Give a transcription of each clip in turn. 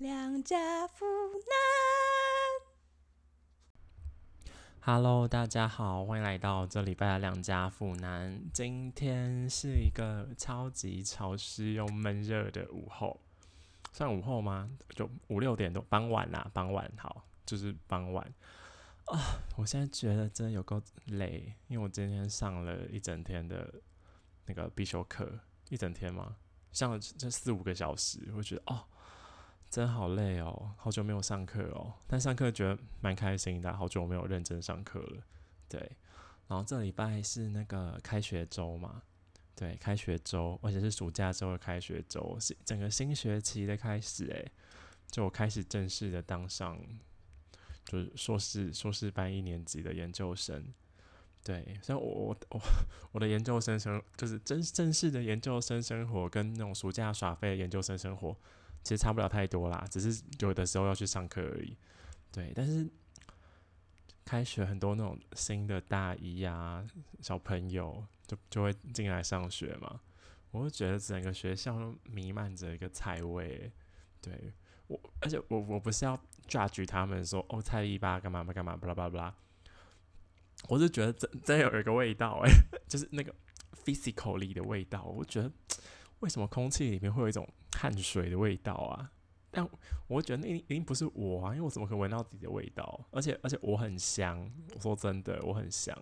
两家妇男。Hello，大家好，欢迎来到这礼拜的两家妇男。今天是一个超级潮湿又闷热的午后，算午后吗？就五六点多，傍晚啦，傍晚好，就是傍晚啊。我现在觉得真的有够累，因为我今天上了一整天的那个必修课，一整天嘛，上了这四五个小时，我觉得哦。真好累哦，好久没有上课哦，但上课觉得蛮开心的，好久没有认真上课了。对，然后这礼拜是那个开学周嘛，对，开学周，而且是暑假周的开学周，是整个新学期的开始诶，就我开始正式的当上就是硕士硕士班一年级的研究生。对，所以我我我的研究生生就是真正式的研究生生活，跟那种暑假耍废的研究生生活。其实差不了太多啦，只是有的时候要去上课而已。对，但是开学很多那种新的大一啊小朋友就就会进来上学嘛，我就觉得整个学校都弥漫着一个菜味。对我，而且我我不是要 judge 他们说哦菜一吧干嘛干嘛巴拉巴拉巴拉，我是觉得真真有一个味道诶、就是那个 physically 的味道，我觉得为什么空气里面会有一种汗水的味道啊，但我觉得那一定不是我啊，因为我怎么可能闻到自己的味道？而且而且我很香，我说真的，我很香。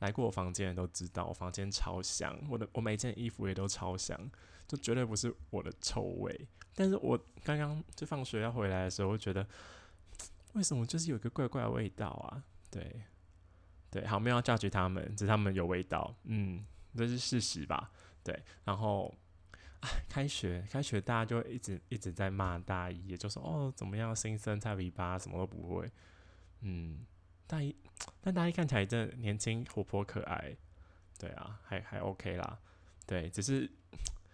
来过我房间的人都知道，我房间超香，我的我每件衣服也都超香，就绝对不是我的臭味。但是我刚刚就放学要回来的时候，我觉得为什么就是有一个怪怪的味道啊？对对，好，没有要 judge 他们，只是他们有味道，嗯，这是事实吧？对，然后。开学，开学，大家就一直一直在骂大一，也就说哦怎么样，新生菜尾巴，什么都不会。嗯，大一，但大一看起来真的年轻、活泼、可爱。对啊，还还 OK 啦。对，只是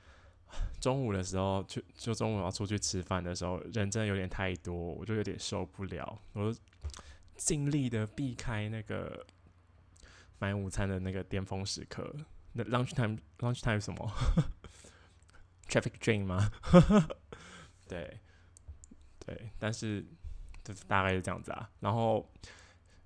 中午的时候，就就中午要出去吃饭的时候，人真的有点太多，我就有点受不了。我就尽力的避开那个买午餐的那个巅峰时刻。那 lunch time，lunch time 什么？traffic drain 吗？对，对，但是就是大概是这样子啊。然后，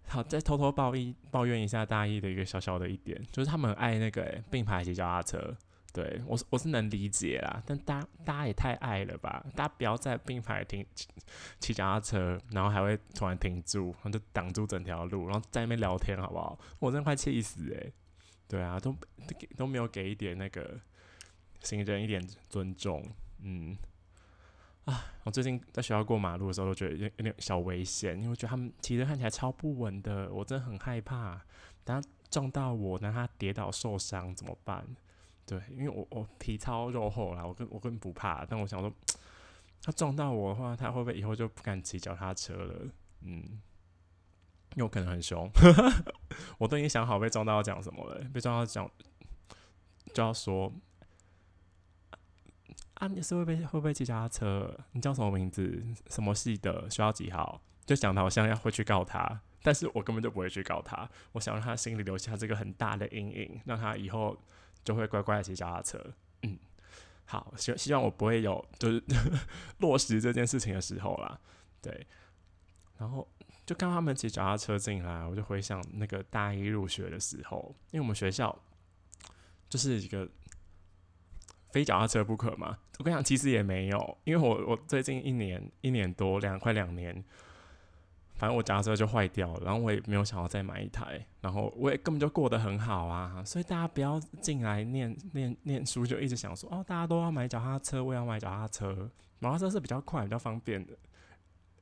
好，再偷偷抱一抱怨一下大一的一个小小的一点，就是他们爱那个并排骑脚踏车。对我是我是能理解啦，但大家大家也太爱了吧？大家不要在并排停骑脚踏车，然后还会突然停住，然后就挡住整条路，然后在那边聊天，好不好？我真的快气死诶、对啊，都都没有给一点那个。行人一点尊重，嗯，啊，我最近在学校过马路的时候，都觉得有有点小危险，因为我觉得他们骑着看起来超不稳的，我真的很害怕，等他撞到我，等他跌倒受伤怎么办？对，因为我我皮糙肉厚啦，我根我根本不怕，但我想说，他撞到我的话，他会不会以后就不敢骑脚踏车了？嗯，因为我可能很凶，我都已经想好被撞到要讲什么了，被撞到讲就要说。啊，你是会被会不会骑脚踏车？你叫什么名字？什么系的？学校几号？就讲的好像要会去告他，但是我根本就不会去告他。我想让他心里留下这个很大的阴影，让他以后就会乖乖的骑脚踏车。嗯，好，希希望我不会有就是 落实这件事情的时候啦。对，然后就看他们骑脚踏车进来，我就回想那个大一入学的时候，因为我们学校就是一个。非脚踏车不可吗？我跟你讲，其实也没有，因为我我最近一年一年多两快两年，反正我脚踏车就坏掉了，然后我也没有想要再买一台，然后我也根本就过得很好啊，所以大家不要进来念念念书就一直想说哦，大家都要买脚踏车，我也要买脚踏车，脚踏车是比较快、比较方便的，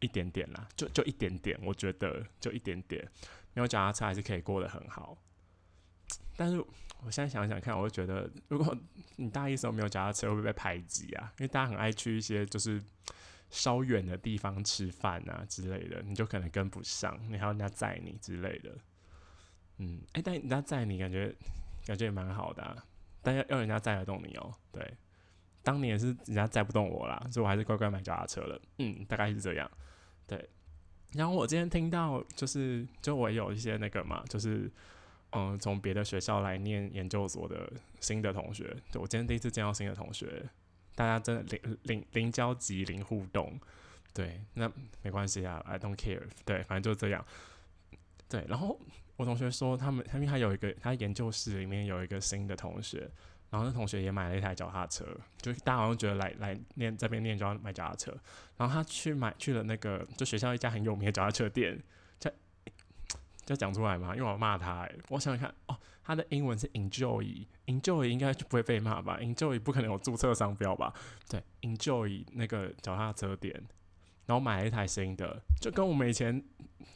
一点点啦，就就一点点，我觉得就一点点，没有脚踏车还是可以过得很好，但是。我现在想想看，我就觉得，如果 你大一时候没有脚踏车，会不会被排挤啊？因为大家很爱去一些就是稍远的地方吃饭啊之类的，你就可能跟不上，你还要人家载你之类的。嗯，哎、但人家载你，感觉感觉也蛮好的、啊，但要要人家载得动你哦、对，当年是人家载不动我啦，所以我还是乖乖买脚踏车了。嗯，大概是这样。对，然后我今天听到就是，就我有一些那个嘛，就是。嗯，从别的学校来念研究所的新的同学，对我今天第一次见到新的同学，大家真的零零零交集、零互动，对，那没关系啊，I don't care。对，反正就这样。对，然后我同学说，他们他们还有一个，他研究室里面有一个新的同学，然后那同学也买了一台脚踏车，就是大家好像觉得来来念这边念就要买脚踏车，然后他去买去了那个就学校一家很有名的脚踏车店，就讲出来嘛，因为我骂他、欸，我想想看，哦，他的英文是 Enjoy，Enjoy 应该就不会被骂吧？Enjoy 不可能有注册商标吧？对，Enjoy 那个脚踏车店，然后买了一台新的，就跟我们以前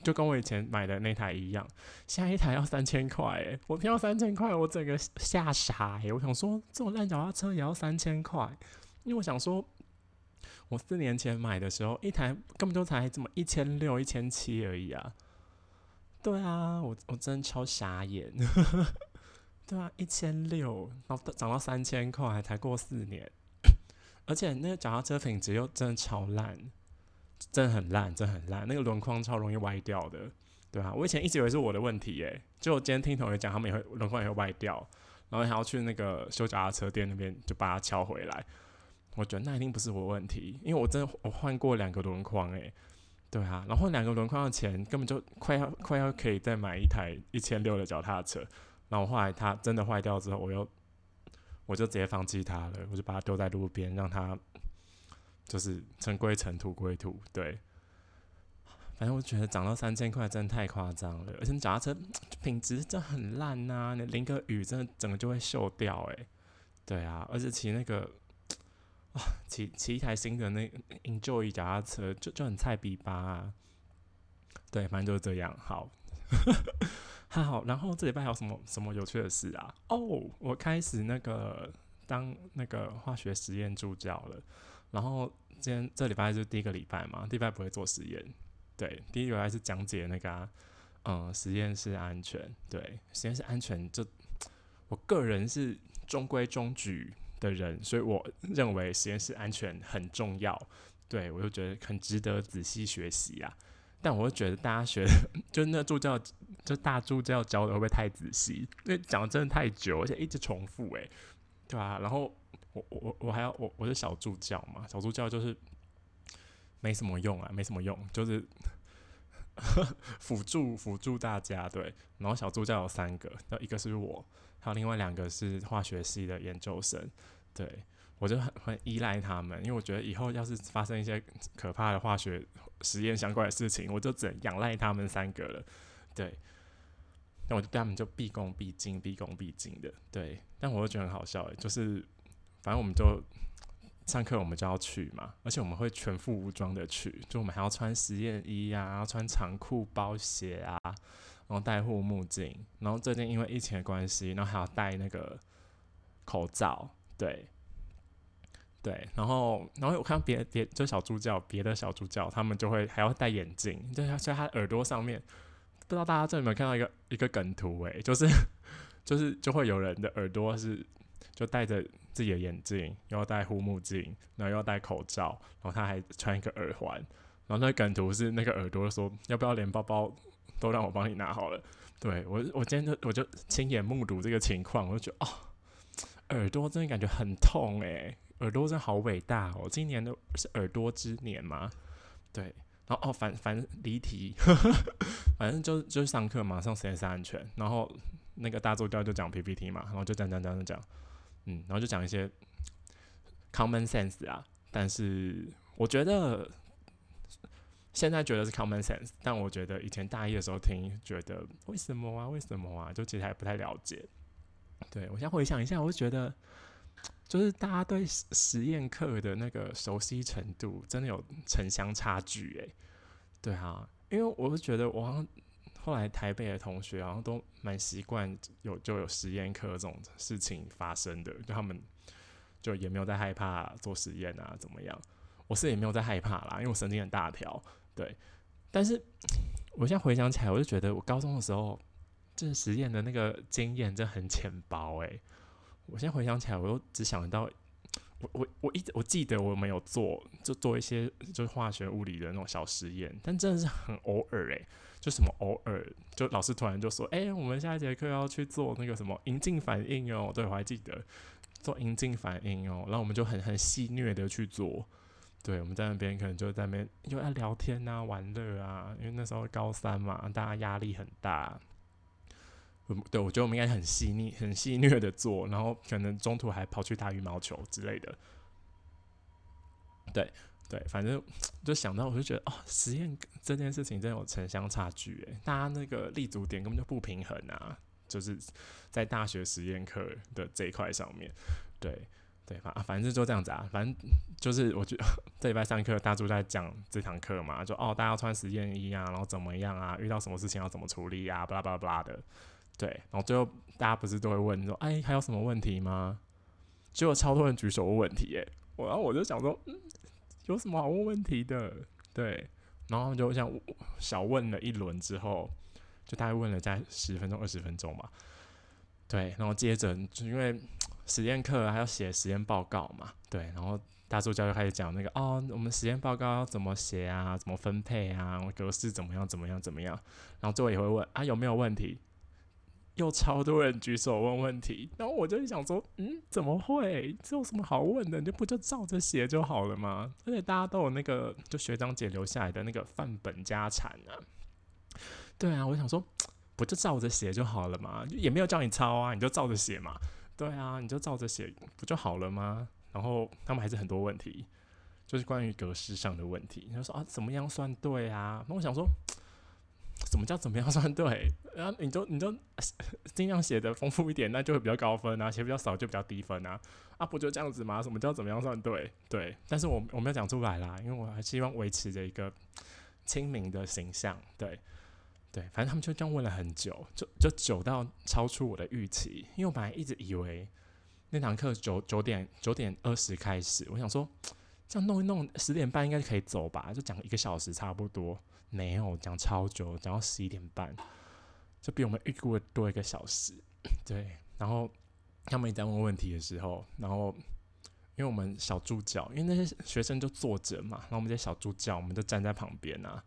就跟我以前买的那台一样，现在一台要三千块，我听到三千块，我整个吓傻，哎，我想说这种烂脚踏车也要三千块，因为我想说，我四年前买的时候，一台根本就才这么一千六、一千七而已啊。对啊，我我真的超傻眼。对啊，一千六，然后涨到三千块，还才过四年，而且那个脚踏车品质又真的超烂，真的很烂，真的很烂，那个轮框超容易歪掉的。对啊，我以前一直以为是我的问题耶，就我今天听同学讲，他们也会轮框也会歪掉，然后还要去那个修脚踏车店那边就把它敲回来。我觉得那一定不是我问题，因为我真的我换过两个轮框诶。对啊，然后两个轮框的钱根本就快要快要可以再买一台一千六的脚踏车，然后后来它真的坏掉之后，我又我就直接放弃它了，我就把它丢在路边，让它就是尘归尘土归土。对，反正我觉得涨到三千块真的太夸张了，而且脚踏车品质真的很烂呐，你淋个雨真的整个就会锈掉诶。对啊，而且骑那个。骑骑一台新的那 Enjoy 脚踏车就就很菜逼吧，对，反正就是这样。好，还好，然后这礼拜还有什么什么有趣的事啊？哦，我开始那个当那个化学实验助教了。然后今天这礼拜是第一个礼拜嘛，第一拜不会做实验。对，第一个礼拜是讲解那个嗯实验室安全。对，实验室安全就我个人是中规中矩。的人，所以我认为实验室安全很重要。对我就觉得很值得仔细学习啊。但我又觉得大家学的，就那助教，就大助教教的会不会太仔细？因为讲的真的太久，而且一直重复，诶，对吧？然后我我我还要我我是小助教嘛，小助教就是没什么用啊，没什么用，就是 辅助辅助大家。对，然后小助教有三个，那一个是我。还有另外两个是化学系的研究生，对我就很很依赖他们，因为我觉得以后要是发生一些可怕的化学实验相关的事情，我就只能仰赖他们三个了。对，那我就对他们就毕恭毕敬、毕恭毕敬的。对，但我又觉得很好笑，就是反正我们就上课我们就要去嘛，而且我们会全副武装的去，就我们还要穿实验衣啊，要穿长裤、包鞋啊。然后戴护目镜，然后最近因为疫情的关系，然后还要戴那个口罩，对，对，然后然后我看别别就小助教，别的小助教他们就会还要戴眼镜，就在他耳朵上面，不知道大家这有没有看到一个一个梗图诶，就是就是就会有人的耳朵是就戴着自己的眼镜，又要戴护目镜，然后又要戴口罩，然后他还穿一个耳环，然后那个梗图是那个耳朵说要不要连包包。都让我帮你拿好了，对我，我今天就我就亲眼目睹这个情况，我就觉得哦，耳朵真的感觉很痛诶，耳朵真的好伟大哦，今年都是耳朵之年嘛，对，然后哦反反正离题，反正就就是上课嘛，上实验室安全，然后那个大助教就讲 PPT 嘛，然后就讲讲讲讲讲，嗯，然后就讲一些 common sense 啊，但是我觉得。现在觉得是 common sense，但我觉得以前大一的时候听，觉得为什么啊？为什么啊？就其实还不太了解。对我现在回想一下，我就觉得，就是大家对实验课的那个熟悉程度，真的有城乡差距诶。对啊，因为我是觉得，我好像后来台北的同学，然后都蛮习惯有就有实验课这种事情发生的，就他们就也没有在害怕做实验啊，怎么样？我是也没有在害怕啦，因为我神经很大条。对，但是我现在回想起来，我就觉得我高中的时候这实验的那个经验真的很浅薄诶。我现在回想起来，我又只想到我我我一我记得我没有做，就做一些就是化学物理的那种小实验，但真的是很偶尔诶，就什么偶尔，就老师突然就说：“哎，我们下一节课要去做那个什么银镜反应哦。”对，我还记得做银镜反应哦，然后我们就很很戏谑的去做。对，我们在那边可能就在那边又要聊天啊、玩乐啊，因为那时候高三嘛，大家压力很大。嗯，对，我觉得我们应该很细腻、很细腻的做，然后可能中途还跑去打羽毛球之类的。对，对，反正就想到，我就觉得哦，实验这件事情真的有城乡差距诶，大家那个立足点根本就不平衡啊，就是在大学实验课的这一块上面，对。对，反反正就这样子啊，反正就是我觉得 这礼拜上课，大柱在讲这堂课嘛，就哦，大家要穿实验衣啊，然后怎么样啊，遇到什么事情要怎么处理啊，巴拉巴拉巴拉的，对，然后最后大家不是都会问说，哎，还有什么问题吗？结果超多人举手问问题耶，我然后我就想说，嗯，有什么好问问题的？对，然后就像小问了一轮之后，就大概问了在十分钟二十分钟吧，对，然后接着就因为。实验课还要写实验报告嘛？对，然后大助教就开始讲那个哦，我们实验报告要怎么写啊？怎么分配啊？格式怎么样？怎么样？怎么样？然后最后也会问啊，有没有问题？又超多人举手问问题，然后我就想说，嗯，怎么会？这有什么好问的？你不就照着写就好了吗？而且大家都有那个就学长姐留下来的那个范本家产啊。对啊，我想说，不就照着写就好了嘛？也没有叫你抄啊，你就照着写嘛。对啊，你就照着写不就好了吗？然后他们还是很多问题，就是关于格式上的问题。他说啊，怎么样算对啊？那我想说，什么叫怎么样算对？然后你就你就尽量写的丰富一点，那就会比较高分啊；写比较少就比较低分啊。啊，不就这样子吗？什么叫怎么样算对？对，但是我我没有讲出来啦，因为我还希望维持着一个亲民的形象。对。对，反正他们就这样问了很久，就就久到超出我的预期。因为我本来一直以为那堂课九九点九点二十开始，我想说这样弄一弄，十点半应该就可以走吧，就讲一个小时差不多。没有讲超久，讲到十一点半，就比我们预估的多一个小时。对，然后他们也在问问题的时候，然后因为我们小助教，因为那些学生就坐着嘛，然后我们这些小助教，我们就站在旁边啊。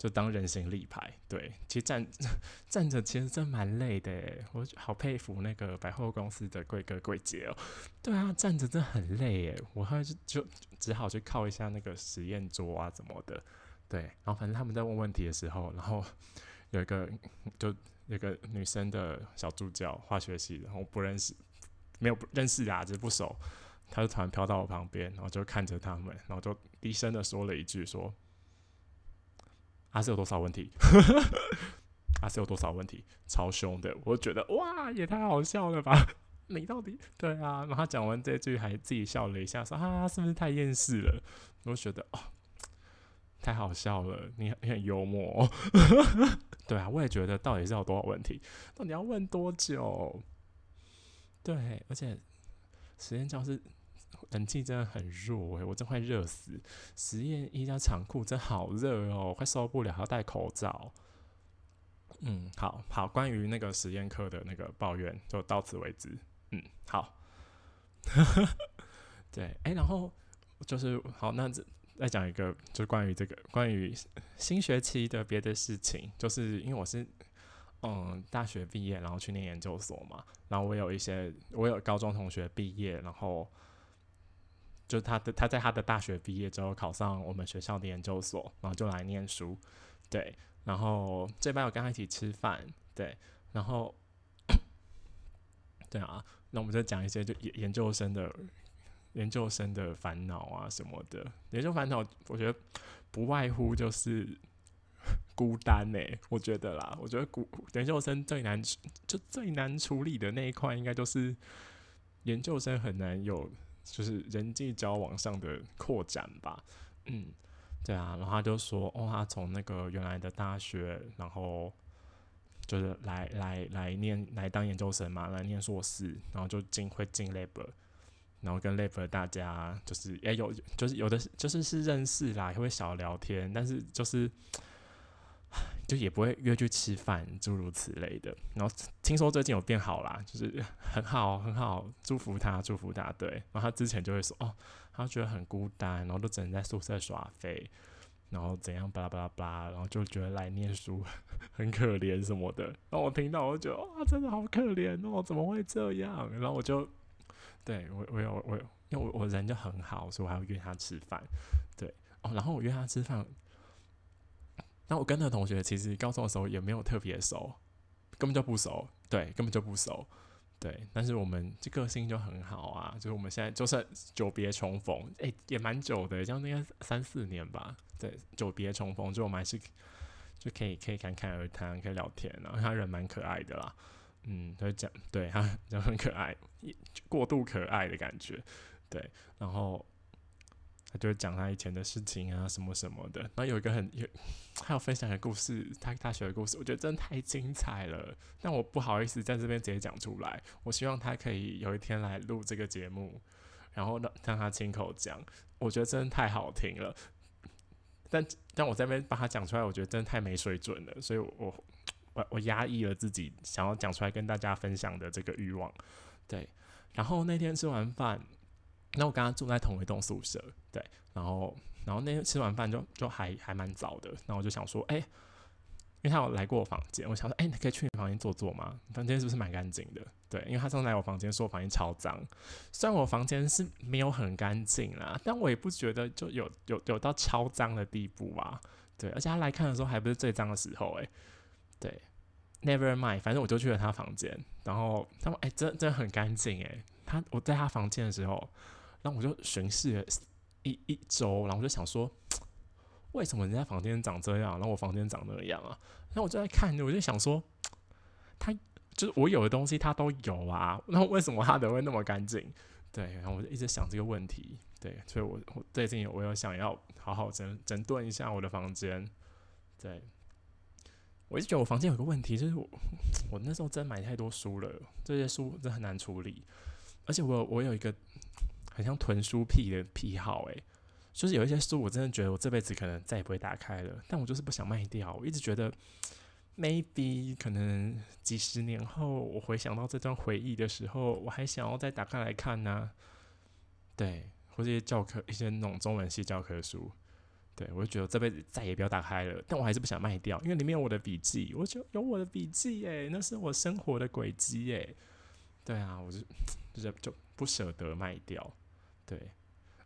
就当人形立牌，对，其实站 站着其实真蛮累的，我好佩服那个百货公司的贵哥贵姐哦。对啊，站着真很累耶，我后来就就只好去靠一下那个实验桌啊，怎么的，对。然后反正他们在问问题的时候，然后有一个就有个女生的小助教，化学系，然后不认识，没有不认识啊，只是不熟，他就突然飘到我旁边，然后就看着他们，然后就低声的说了一句说。阿是有多少问题？阿 是有多少问题？超凶的，我觉得哇，也太好笑了吧！你到底对啊？然后讲完这句，还自己笑了一下，说啊，是不是太厌世了？我觉得哦，太好笑了，你你很幽默，对啊，我也觉得到底是有多少问题？到底要问多久？对，而且实验教室。冷气真的很弱诶，我真快热死！实验衣加长裤真好热哦，快受不了，还要戴口罩。嗯，好好，关于那个实验课的那个抱怨就到此为止。嗯，好。对，哎，然后就是好，那再讲一个，就关于这个关于新学期的别的事情，就是因为我是嗯大学毕业，然后去念研究所嘛，然后我有一些我有高中同学毕业，然后。就他的他在他的大学毕业之后考上我们学校的研究所，然后就来念书，对，然后这班我跟他一起吃饭，对，然后，对啊，那我们就讲一些就研研究生的研究生的烦恼啊什么的，研究烦恼我觉得不外乎就是孤单呢，我觉得啦，我觉得孤研究生最难就最难处理的那一块，应该就是研究生很难有。就是人际交往上的扩展吧，嗯，对啊，然后他就说，哦，他从那个原来的大学，然后就是来来来念来当研究生嘛，来念硕士，然后就进会进 lab，然后跟 lab 大家就是也有就是有的就是是认识啦，也会小聊天，但是就是。就也不会约去吃饭，诸如此类的。然后听说最近有变好啦，就是 很好很好，祝福他，祝福他。对，然后他之前就会说，哦，他觉得很孤单，然后都只能在宿舍耍飞，然后怎样巴拉巴拉巴拉，然后就觉得来念书 很可怜什么的。然后我听到，我就觉得，哇，真的好可怜哦，怎么会这样？然后我就，对我我有我因为我我人就很好，所以我还要约他吃饭。对哦，然后我约他吃饭，那我跟那同学其实高中的时候也没有特别熟，根本就不熟，对，根本就不熟。对，但是我们这个性就很好啊，就是我们现在就算久别重逢，哎，也蛮久的，像应该三四年吧。对，久别重逢，就我们还是就可以可以侃侃而谈，可以聊天，然后他人蛮可爱的啦，嗯，他讲对他就很可爱，过度可爱的感觉，对，然后。他就会讲他以前的事情啊，什么什么的。然后有一个很有，还有分享的故事，他大学的故事，我觉得真的太精彩了。但我不好意思在这边直接讲出来。我希望他可以有一天来录这个节目，然后让让他亲口讲。我觉得真的太好听了。但但我这边把他讲出来，我觉得真的太没水准了。所以我我我压抑了自己想要讲出来跟大家分享的这个欲望。对，然后那天吃完饭。那我跟他住在同一栋宿舍，对，然后，然后那天吃完饭就就还还蛮早的，然后我就想说，哎，因为他有来过我房间，我想说，哎，你可以去你房间坐坐吗？房间是不是蛮干净的？对，因为他上次来我房间说我房间超脏，虽然我房间是没有很干净啦，但我也不觉得就有有有到超脏的地步啊，对，而且他来看的时候还不是最脏的时候，哎，对，Never mind，反正我就去了他房间，然后他说，哎，真真的很干净，哎，他我在他房间的时候。然后我就巡视了一一周，然后我就想说，为什么人家房间长这样，然后我房间长那样啊？然后我就在看，我就想说，他就是我有的东西他都有啊，那为什么他的会那么干净？对，然后我就一直想这个问题，对，所以我我最近我有想要好好整整顿一下我的房间。对，我一直觉得我房间有个问题，就是我我那时候真买太多书了，这些书真很难处理，而且我我有一个。很像囤书癖的癖好诶，就是有一些书，我真的觉得我这辈子可能再也不会打开了，但我就是不想卖掉。我一直觉得，maybe 可能几十年后，我回想到这段回忆的时候，我还想要再打开来看呢。对，或者一些教科，一些那种中文系教科书，对我就觉得这辈子再也不要打开了。但我还是不想卖掉，因为里面有我的笔记，我就有我的笔记诶，那是我生活的轨迹诶。对啊，我就就是就不舍得卖掉。对，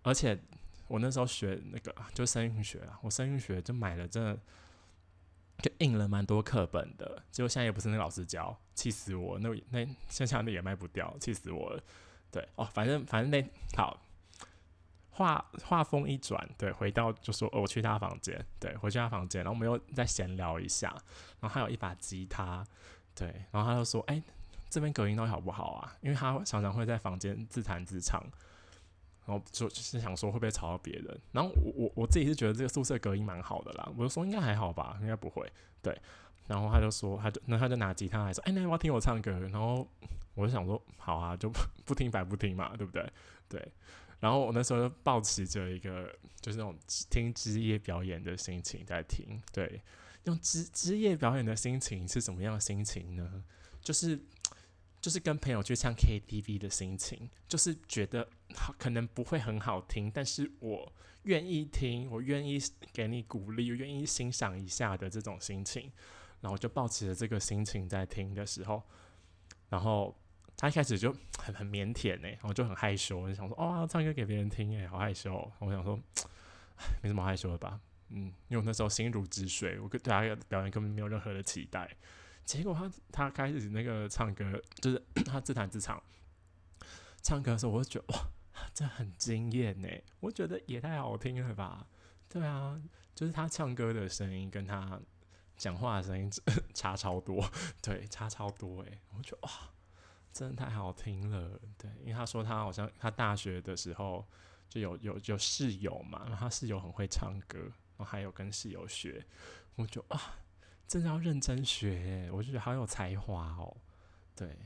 而且我那时候学那个就声韵学啊，我声韵学就买了，真的就印了蛮多课本的，结果现在也不是那老师教，气死我！那那剩下那也卖不掉，气死我了。对哦，反正反正那好，话话锋一转，对，回到就说哦，我去他房间，对，回去他房间，然后我们又再闲聊一下，然后还有一把吉他，对，然后他就说，哎，这边隔音到底好不好啊？因为他常常会在房间自弹自唱。然后就就是想说会不会吵到别人，然后我我我自己是觉得这个宿舍隔音蛮好的啦，我就说应该还好吧，应该不会，对。然后他就说，他就那他就拿吉他来说，哎，那要不要听我唱歌？然后我就想说，好啊，就 不听白不听嘛，对不对？对。然后我那时候就抱持着一个就是那种听职业表演的心情在听，对。用职职业表演的心情是什么样的心情呢？就是。就是跟朋友去唱 KTV 的心情，就是觉得好可能不会很好听，但是我愿意听，我愿意给你鼓励，我愿意欣赏一下的这种心情，然后就抱持着这个心情在听的时候，然后他一开始就很很腼腆呢，我就很害羞，我就想说哦，唱歌给别人听哎，好害羞，我想说没什么害羞的吧，嗯，因为我那时候心如止水，我跟大家表演根本没有任何的期待。结果他他开始那个唱歌，就是 他自弹自唱，唱歌的时候，我就觉得哇，这很惊艳呢！我觉得也太好听了吧？对啊，就是他唱歌的声音跟他讲话的声音 差超多，对，差超多哎！我觉得哇，真的太好听了。对，因为他说他好像他大学的时候就有有有室友嘛，然后他室友很会唱歌，然后还有跟室友学，我就啊。真的要认真学，我就觉得好有才华哦。对，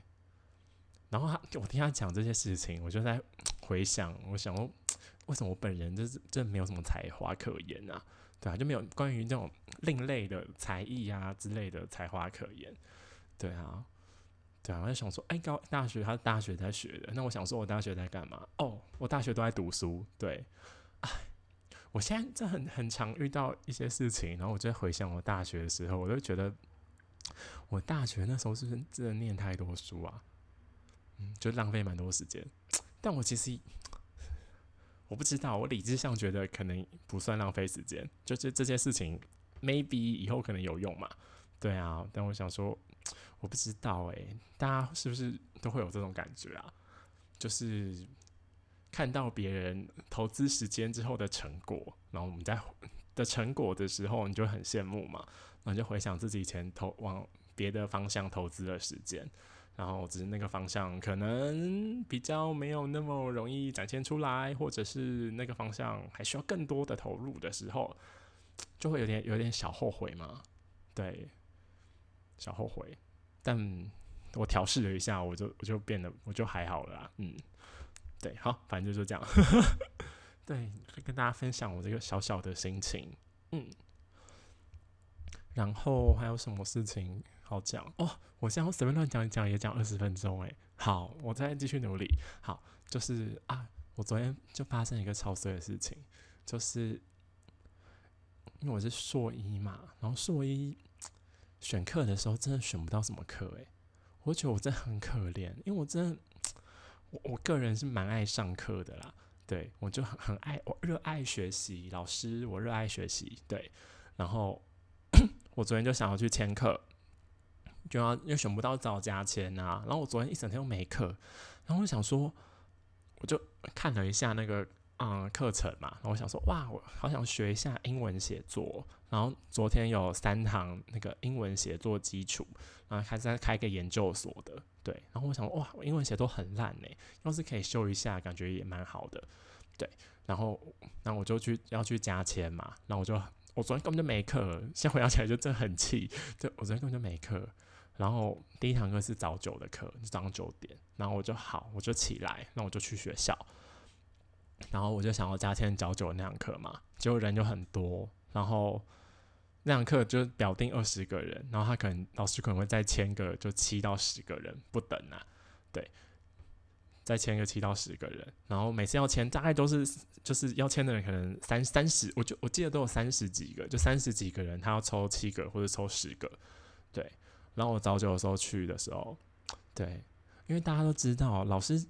然后他，我听他讲这些事情，我就在 回想，我想说，为什么我本人就是真没有什么才华可言啊？对啊，就没有关于这种另类的才艺啊之类的才华可言。对啊，对啊，我就想说，哎，高大学他大学在学的，那我想说，我大学在干嘛？哦，我大学都在读书。对，哎。我现在在很很常遇到一些事情，然后我就回想我大学的时候，我就觉得我大学那时候是不是真的念太多书啊？嗯，就浪费蛮多时间。但我其实 我不知道，我理智上觉得可能不算浪费时间，就是这些事情 maybe 以后可能有用嘛。对啊，但我想说，我不知道诶，大家是不是都会有这种感觉啊？就是看到别人投资时间之后的成果，然后我们在的成果的时候，你就很羡慕嘛，然后就回想自己以前投往别的方向投资的时间。然后只是那个方向可能比较没有那么容易展现出来，或者是那个方向还需要更多的投入的时候，就会有点有点小后悔嘛。对，小后悔。但我调试了一下，我就我就变得我就还好了。嗯，对，好，反正就是这样。对，跟大家分享我这个小小的心情。嗯，然后还有什么事情？好讲哦，我现在随便乱讲一讲也讲二十分钟诶。好，我再继续努力。好，就是啊，我昨天就发生一个超衰的事情，就是因为我是硕一嘛，然后硕一选课的时候真的选不到什么课诶，我觉得我真的很可怜，因为我真的我我个人是蛮爱上课的啦，对我就很很爱我热爱学习，老师我热爱学习，对，然后 我昨天就想要去签课。就要又选不到早加签啊，然后我昨天一整天都没课，然后我想说，我就看了一下那个嗯课程嘛，然后我想说哇，我好想学一下英文写作，然后昨天有三堂那个英文写作基础，然后还在开个研究所的，对，然后我想哇，我英文写都很烂呢，要是可以修一下，感觉也蛮好的，对，然后那我就去要去加签嘛，然后我就我昨天根本就没课，现在回想起来就真的很气，对我昨天根本就没课。然后第一堂课是早九的课，早上九点。然后我就好，我就起来，那我就去学校。然后我就想要加签早九那堂课嘛，结果人就很多。然后那堂课就表定二十个人，然后他可能老师可能会再签个就七到十个人不等啊，对，再签个七到十个人。然后每次要签大概都是就是要签的人可能三三十，我就我记得都有三十几个，就三十几个人，他要抽七个或者抽十个，对。然后我早九的时候去的时候，对，因为大家都知道，老师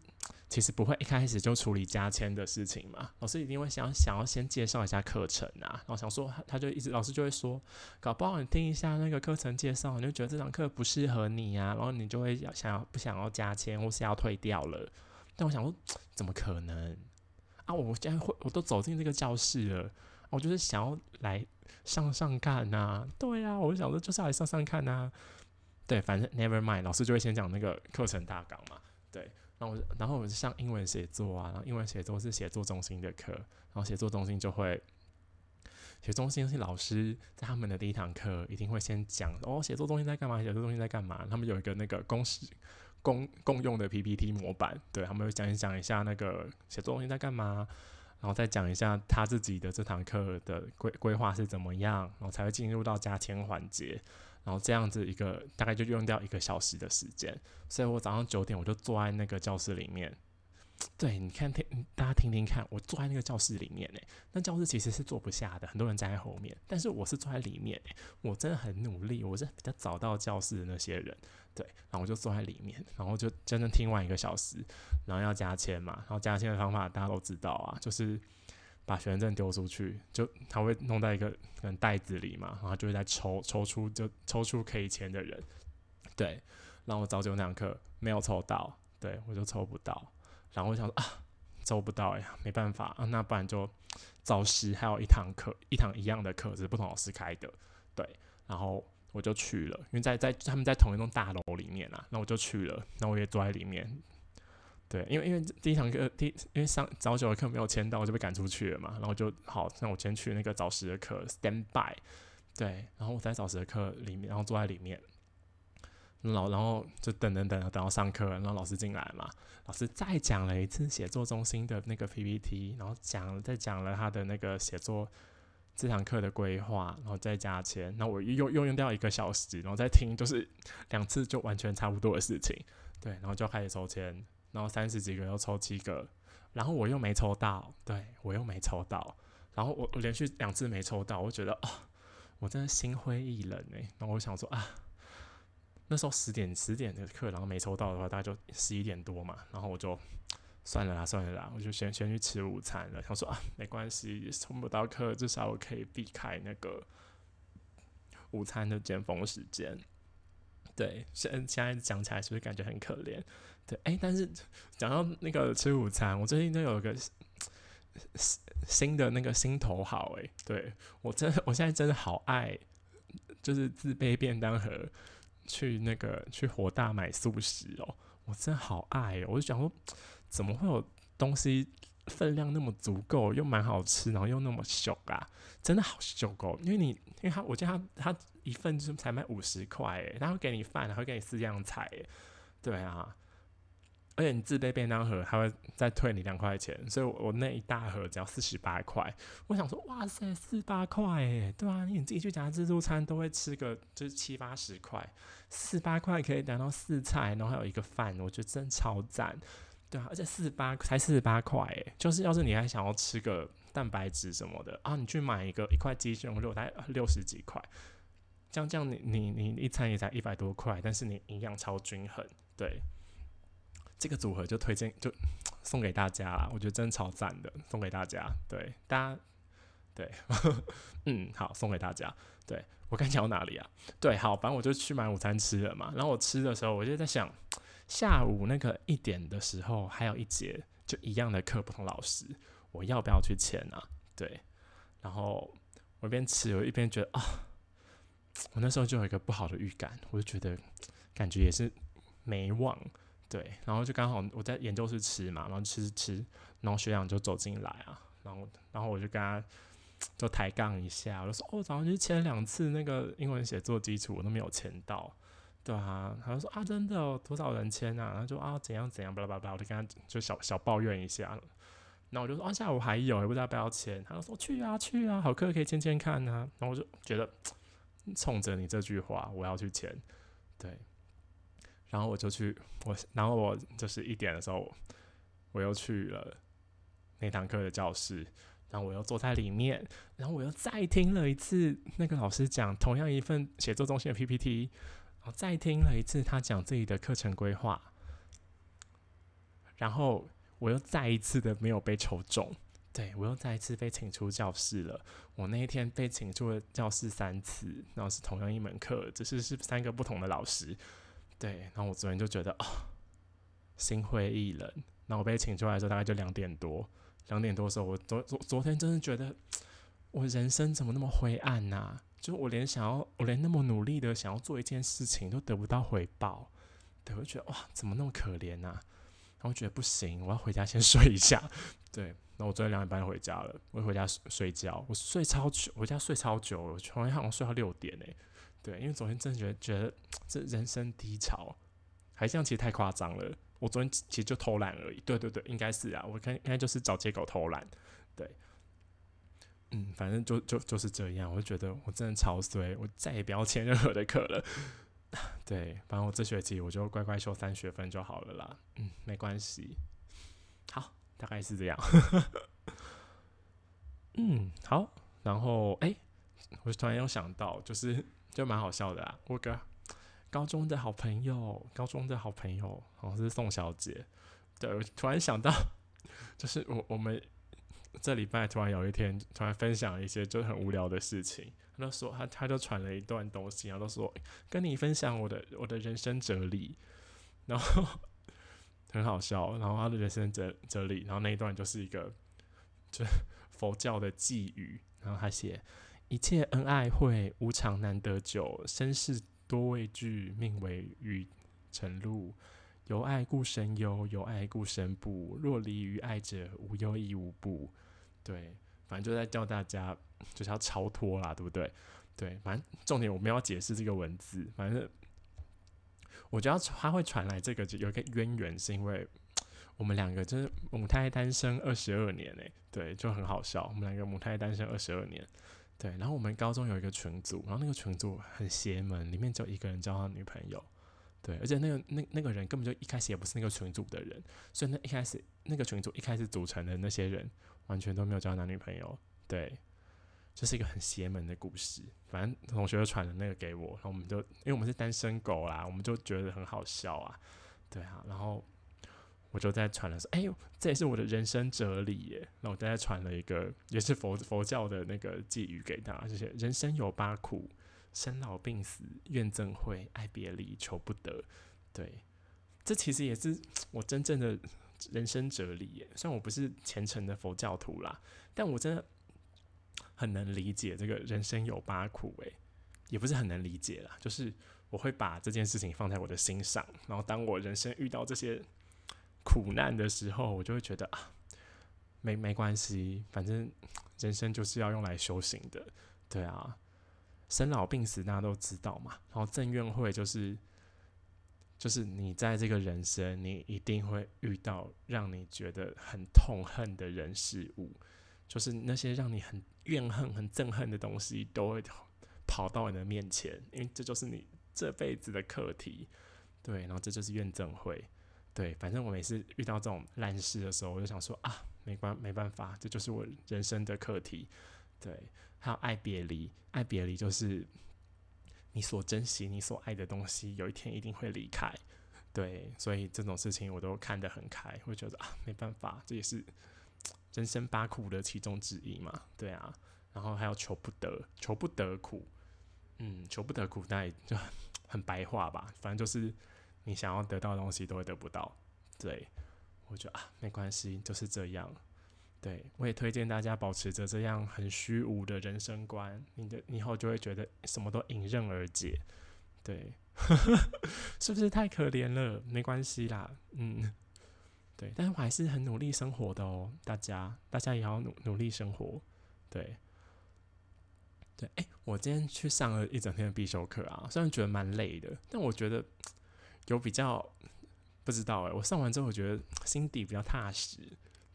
其实不会一开始就处理加签的事情嘛，老师一定会想想要先介绍一下课程啊，然后想说他就一直老师就会说，搞不好你听一下那个课程介绍，你就觉得这堂课不适合你啊，然后你就会想要不想要加签或是要退掉了。但我想说，怎么可能啊？我现在会我都走进这个教室了，我就是想要来上上看呐，对呀，我就想说就是来上上看呐。对，反正 never mind，老师就会先讲那个课程大纲嘛。对，然后我然后我就上英文写作啊，然后英文写作是写作中心的课，然后写作中心就会，写作中心是老师在他们的第一堂课一定会先讲哦，写作中心在干嘛？写作中心在干嘛？他们有一个那个公式公共用的 PPT 模板，对他们会讲一讲一下那个写作中心在干嘛，然后再讲一下他自己的这堂课的规规划是怎么样，然后才会进入到加签环节。然后这样子一个大概就用掉一个小时的时间，所以我早上九点我就坐在那个教室里面。对，你看听大家听听看，我坐在那个教室里面呢，那教室其实是坐不下的，很多人站在后面，但是我是坐在里面我真的很努力，我是比较早到教室的那些人，对，然后我就坐在里面，然后就真的听完一个小时，然后要加签嘛，然后加签的方法大家都知道啊，就是。把学生证丢出去，就他会弄在一个可能袋子里嘛，然后就会在抽抽出就抽出可以签的人，对，然后我早九那堂课没有抽到，对我就抽不到，然后我想说啊，抽不到呀，没办法啊，那不然就早十还有一堂课，一堂一样的课是不同老师开的，对，然后我就去了，因为在在他们在同一栋大楼里面啊，那我就去了，那我也坐在里面。对，因为因为第一堂课第因为上早九的课没有签到，我就被赶出去了嘛。然后就好，那我先去那个早十的课 stand by。对，然后我在早十的课里面，然后坐在里面，老然后就等等等等到上课，然后老师进来嘛，老师再讲了一次写作中心的那个 PPT，然后讲再讲了他的那个写作这堂课的规划，然后再加钱。那我又又用掉一个小时，然后再听，就是两次就完全差不多的事情。对，然后就开始收钱。然后三十几个又抽七个，然后我又没抽到，对我又没抽到，然后我我连续两次没抽到，我觉得啊，我真的心灰意冷哎。然后我想说啊，那时候十点十点的课，然后没抽到的话，大概就十一点多嘛。然后我就算了啦，算了啦，我就先先去吃午餐了。想说啊，没关系，冲不到课，至少我可以避开那个午餐的尖峰时间。对，现现在讲起来是不是感觉很可怜？对，哎，但是讲到那个吃午餐，我最近都有一个新的那个心头好哎，对我真的，我现在真的好爱，就是自备便当盒去那个去火大买素食哦，我真的好爱，我就想说，怎么会有东西分量那么足够，又蛮好吃，然后又那么小啊，真的好小哦，因为你因为他我记得他他。一份就才卖五十块，诶，他会给你饭，还会给你四样菜，对啊，而且你自备便当盒，他会再退你两块钱，所以我我那一大盒只要四十八块。我想说，哇塞，四八块，诶，对啊，你自己去夹自助餐都会吃个就是七八十块，四八块可以拿到四菜，然后还有一个饭，我觉得真超赞，对啊，而且四十八才四十八块，诶，就是要是你还想要吃个蛋白质什么的啊，你去买一个一块鸡胸肉，大概六十几块。这样这样，你你你一餐也才一百多块，但是你营养超均衡，对，这个组合就推荐就 送给大家啦，我觉得真超赞的，送给大家，对，大家，对，嗯，好，送给大家，对我刚讲到哪里啊？对，好，反正我就去买午餐吃了嘛，然后我吃的时候，我就在想，下午那个一点的时候还有一节就一样的课，不同老师，我要不要去签啊？对，然后我一边吃，我一边觉得啊。我那时候就有一个不好的预感，我就觉得感觉也是没望，对，然后就刚好我在研究室吃嘛，然后吃吃，然后学长就走进来啊，然后然后我就跟他就抬杠一下，我就说哦，早上去签两次那个英文写作基础，我都没有签到，对啊，他就说啊，真的多少人签啊？然后就啊怎样怎样，巴拉巴拉，我就跟他就小小抱怨一下，然后我就说啊下午还有，也不知道要不要签，他就说去啊去啊，好课可以签签看啊，然后我就觉得。冲着你这句话，我要去签，对，然后我就去，我然后我就是一点的时候，我又去了那堂课的教室，然后我又坐在里面，然后我又再听了一次那个老师讲同样一份写作中心的 PPT，然后再听了一次他讲自己的课程规划，然后我又再一次的没有被抽中。对我又再一次被请出教室了。我那一天被请出了教室三次，然后是同样一门课，只是是三个不同的老师。对，然后我昨天就觉得啊，心灰意冷。然后我被请出来的时候大概就两点多，两点多的时候，我昨昨昨天真的觉得我人生怎么那么灰暗呐？就我连想要，我连那么努力的想要做一件事情都得不到回报。对，我觉得哇，怎么那么可怜呐？然后觉得不行，我要回家先 睡一下。对。那我昨天两点半回家了，我回家睡睡觉，我睡超久，回家睡超久，我昨天好像睡到六点诶。对，因为昨天真的觉得觉得这人生低潮，还这样其实太夸张了。我昨天其实就偷懒而已，对对对，应该是啊，我看应该就是找借口偷懒，对，嗯，反正就就就是这样，我就觉得我真的超衰，我再也不要签任何的课了。对，反正我这学期我就乖乖修三学分就好了啦，嗯，没关系，好。大概是这样，嗯，好，然后哎，我突然又想到，就是就蛮好笑的啊，我个高中的好朋友，高中的好朋友，好像是宋小姐，对，我突然想到，就是我我们这礼拜突然有一天，突然分享一些就很无聊的事情，他就说他他就传了一段东西，然后说跟你分享我的我的人生哲理，然后。很好笑，然后他的人生哲哲理，然后那一段就是一个，就佛教的寄语，然后他写：一切恩爱会，无常难得久，身世多畏惧，命为欲成路。由爱故生忧，由爱故生怖。若离于爱者，无忧亦无怖。对，反正就在教大家 就是要超脱啦，对不对？对，反正重点我们要解释这个文字，反正。我觉得他会传来这个，就有一个渊源，是因为我们两个就是母胎单身二十二年诶，对，就很好笑。我们两个母胎单身二十二年，对。然后我们高中有一个群组，然后那个群组很邪门，里面只有一个人交他女朋友，对，而且那个那那个人根本就一开始也不是那个群组的人，所以那一开始那个群组一开始组成的那些人完全都没有交男女朋友，对。这是一个很邪门的故事，反正同学就传了那个给我，然后我们就因为我们是单身狗啦，我们就觉得很好笑啊，对啊，然后我就在传了说，哎呦，这也是我的人生哲理耶。然后我就在传了一个，也是佛佛教的那个寄语给他，就是人生有八苦：生老病死、怨憎会、爱别离、求不得。对，这其实也是我真正的人生哲理耶。虽然我不是虔诚的佛教徒啦，但我真的很能理解这个人生有八苦。诶，也不是很能理解啦，就是我会把这件事情放在我的心上，然后当我人生遇到这些。苦难的时候，我就会觉得啊，没没关系，反正人生就是要用来修行的，对啊，生老病死大家都知道嘛。然后正怨会就是，就是你在这个人生，你一定会遇到让你觉得很痛恨的人事物，就是那些让你很怨恨、很憎恨的东西，都会跑到你的面前，因为这就是你这辈子的课题，对，然后这就是怨憎会。对，反正我每次遇到这种烂事的时候，我就想说啊，没关没办法，这就是我人生的课题。对，还有爱别离，爱别离就是你所珍惜、你所爱的东西，有一天一定会离开。对，所以这种事情我都看得很开，会觉得啊，没办法，这也是人生八苦的其中之一嘛。对啊，然后还有求不得，求不得苦，嗯，求不得苦，那就 很白话吧，反正就是。你想要得到的东西都会得不到，对我觉得啊，没关系，就是这样。对我也推荐大家保持着这样很虚无的人生观，你的以后就会觉得什么都迎刃而解。对，是不是太可怜了？没关系啦，嗯，对，但是我还是很努力生活的哦，大家，大家也要努努力生活。对，对，哎，我今天去上了一整天的必修课啊，虽然觉得蛮累的，但我觉得。有比较不知道哎，我上完之后我觉得心底比较踏实。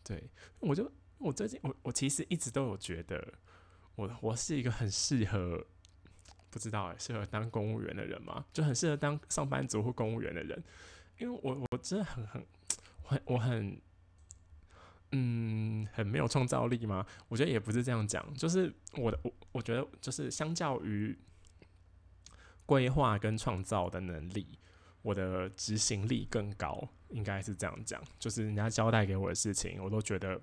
对，我就我最近我我其实一直都有觉得我我是一个很适合不知道哎适合当公务员的人嘛，就很适合当上班族或公务员的人，因为我我真的很很很我很嗯很没有创造力吗？我觉得也不是这样讲，就是我的我我觉得就是相较于规划跟创造的能力。我的执行力更高，应该是这样讲。就是人家交代给我的事情，我都觉得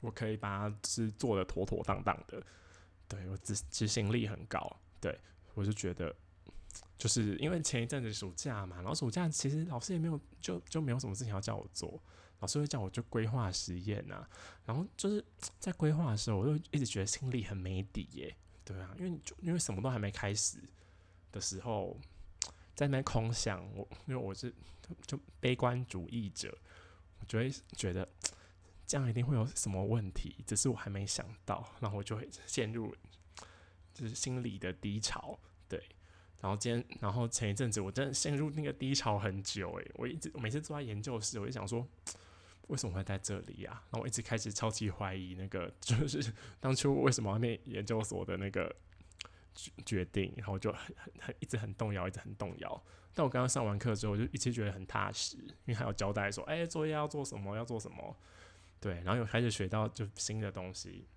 我可以把它是做的妥妥当当的。对我执执行力很高，对我就觉得，就是因为前一阵子暑假嘛，然后暑假其实老师也没有就就没有什么事情要叫我做，老师会叫我就规划实验呐。然后就是在规划的时候，我就一直觉得心里很没底耶。对啊，因为就因为什么都还没开始的时候。在那空想，我因为我是就悲观主义者，我就会觉得这样一定会有什么问题，只是我还没想到，然后我就会陷入就是心理的低潮。对，然后今天，然后前一阵子我真的陷入那个低潮很久，诶，我一直每次坐在研究室，我就想说，为什么会在这里呀？然后我一直开始超级怀疑那个，就是 当初为什么要念研究所的那个。决定，然后就很很很一直很动摇，一直很动摇。但我刚刚上完课之后，我就一直觉得很踏实，因为还有交代说，哎，作业要做什么，要做什么。对，然后又开始学到就新的东西，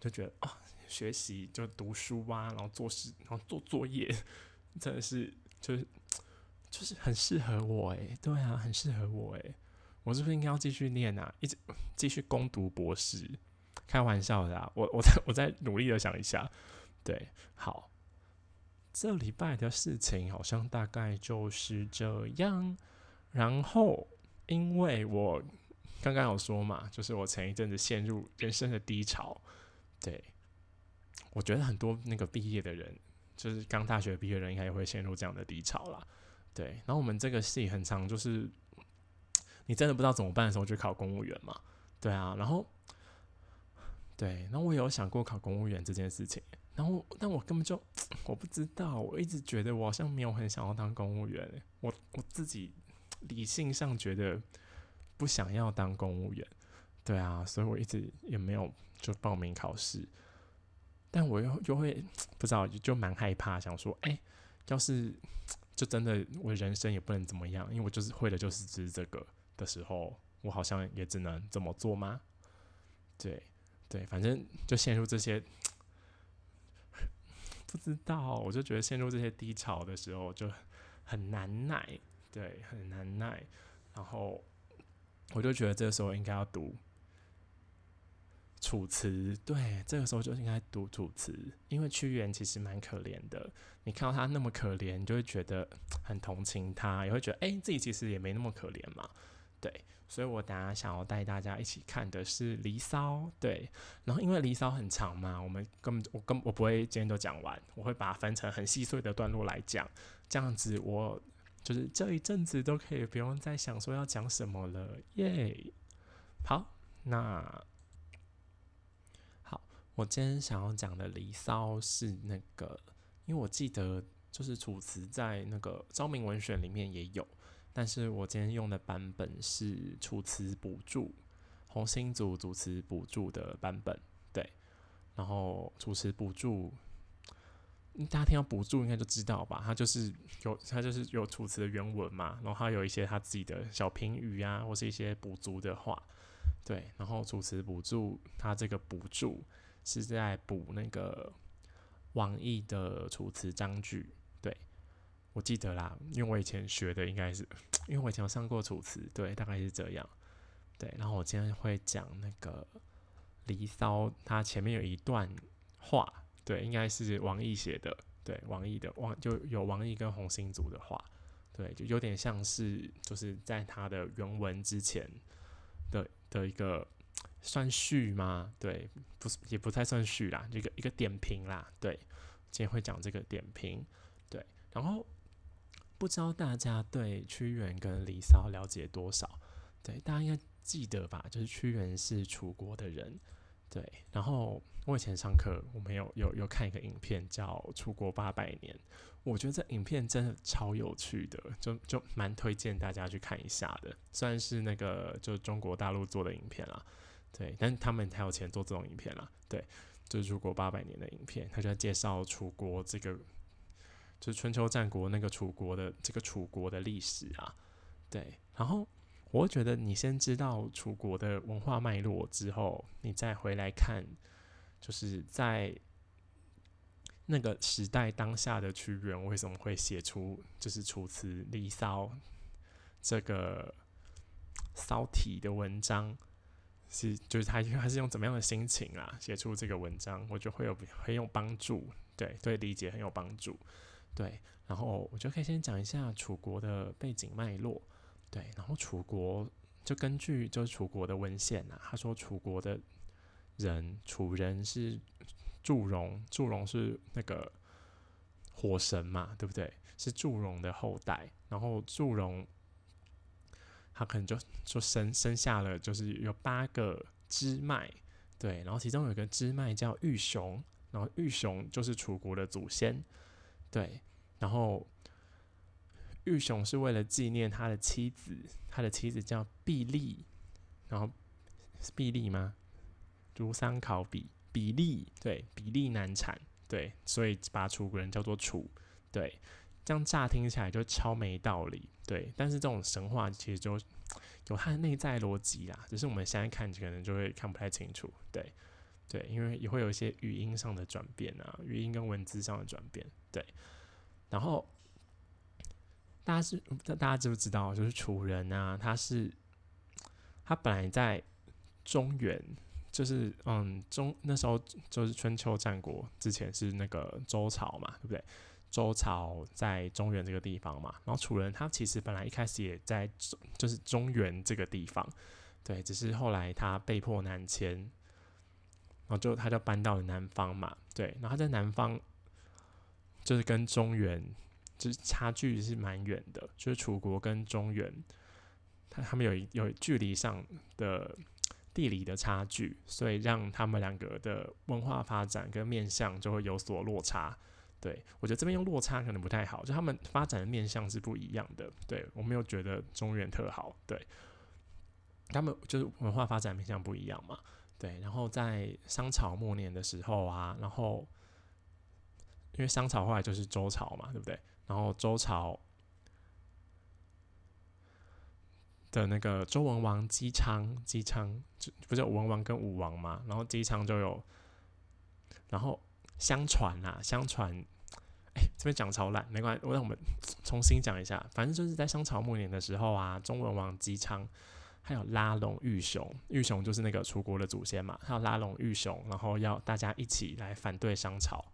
就觉得啊，学习就读书啊，然后做事，然后做作业，真的是就是就是很适合我哎，对啊，很适合我哎，我是不是应该要继续念啊？一直继续攻读博士？开玩笑的，啊，我我在我在努力的想一下。对，好，这礼拜的事情好像大概就是这样。然后，因为我刚刚有说嘛，就是我前一阵子陷入人生的低潮。对，我觉得很多那个毕业的人，就是刚大学毕业的人，应该也会陷入这样的低潮啦。对，然后我们这个系很长，就是你真的不知道怎么办的时候，就考公务员嘛。对啊，然后，对，那我有想过考公务员这件事情。然后，但我根本就我不知道，我一直觉得我好像没有很想要当公务员。我我自己理性上觉得不想要当公务员，对啊，所以我一直也没有就报名考试。但我又又会 不知道，就蛮害怕，想说，哎，要是 就真的我人生也不能怎么样，因为我就是会的就是只是这个的时候，我好像也只能这么做吗？对对，反正就陷入这些。不知道，我就觉得陷入这些低潮的时候就很难耐，对，很难耐。然后我就觉得这个时候应该要读《楚辞》，对，这个时候就应该读《楚辞》，因为屈原其实蛮可怜的。你看到他那么可怜，你就会觉得很同情他，也会觉得哎，自己其实也没那么可怜嘛，对。所以我等下想要带大家一起看的是《离骚》，对。然后因为《离骚》很长嘛，我们根本我根我不会今天都讲完，我会把它分成很细碎的段落来讲，这样子我就是这一阵子都可以不用再想说要讲什么了，耶。好，那好，我今天想要讲的《离骚》是那个，因为我记得就是《楚辞》在那个《昭明文选》里面也有。但是我今天用的版本是楚辞补助，红星组主词补助的版本，对。然后楚辞补助，大家听到补助应该就知道吧？它就是有，它就是有楚辞的原文嘛，然后它有一些他自己的小评语啊，或是一些补足的话，对。然后楚辞补助，它这个补助是在补那个王毅的楚辞章句。对我记得啦，因为我以前学的应该是，因为我以前有上过《楚辞》，对，大概是这样。对，然后我今天会讲那个《离骚》，它前面有一段话，对，应该是王毅写的，对，王毅的王就有王毅跟洪兴祖的话，对，就有点像是就是在他的原文之前的的一个算序吗？对，不是，也不太算序啦，一个一个点评啦。对，今天会讲这个点评，对，然后。不知道大家对屈原跟离骚了解多少？对，大家应该记得吧？就是屈原是楚国的人，对。然后我以前上课，我们有有有看一个影片叫《楚国八百年》，我觉得这影片真的超有趣的，就就蛮推荐大家去看一下的。虽然是那个就中国大陆做的影片啦，对，但他们才有钱做这种影片啦，对，就是《楚国八百年》的影片，他就在介绍楚国这个。就是春秋战国那个楚国的这个楚国的历史啊，对。然后我觉得你先知道楚国的文化脉络之后，你再回来看，就是在那个时代当下的屈原为什么会写出就是《楚辞》《离骚》这个骚体的文章，是就是他他是用怎么样的心情啊写出这个文章，我觉得会有很有帮助，对对，理解很有帮助。对，然后我就可以先讲一下楚国的背景脉络。对，然后楚国就根据就是楚国的文献呐，他说楚国的人，楚人是祝融，祝融是那个火神嘛，对不对？是祝融的后代。然后祝融他可能就就生生下了，就是有八个支脉，对，然后其中有一个支脉叫玉熊，然后玉熊就是楚国的祖先，对。然后，玉雄是为了纪念他的妻子，他的妻子叫毕利，然后是毕利吗？如桑考比比利，对，比利难产，对，所以把楚国人叫做楚，对，这样乍听起来就超没道理，对，但是这种神话其实就 有它的内在逻辑啦，只是我们现在看可能就会看不太清楚，对，对，因为也会有一些语音上的转变啊，语音跟文字上的转变，对。然后，大家是大家知不知道？就是楚人啊，他是他本来在中原，就是嗯中那时候就是春秋战国之前是那个周朝嘛，对不对？周朝在中原这个地方嘛，然后楚人他其实本来一开始也在就是中原这个地方，对，只是后来他被迫南迁，然后就他就搬到了南方嘛，对，然后他在南方。就是跟中原就是差距是蛮远的，就是楚国跟中原，他他们有一有距离上的地理的差距，所以让他们两个的文化发展跟面向就会有所落差。对我觉得这边用落差可能不太好，就他们发展的面向是不一样的。对我没有觉得中原特好，对他们就是文化发展面向不一样嘛。对，然后在商朝末年的时候啊，然后。因为商朝后来就是周朝嘛，对不对？然后周朝的那个周文王姬昌，姬昌不是文王跟武王嘛？然后姬昌就有，然后相传啊，相传，哎，这边讲超烂，没关系，我让我们重新讲一下。反正就是在商朝末年的时候啊，中文王姬昌还有拉拢玉熊，玉熊就是那个楚国的祖先嘛，还有拉拢玉熊，然后要大家一起来反对商朝。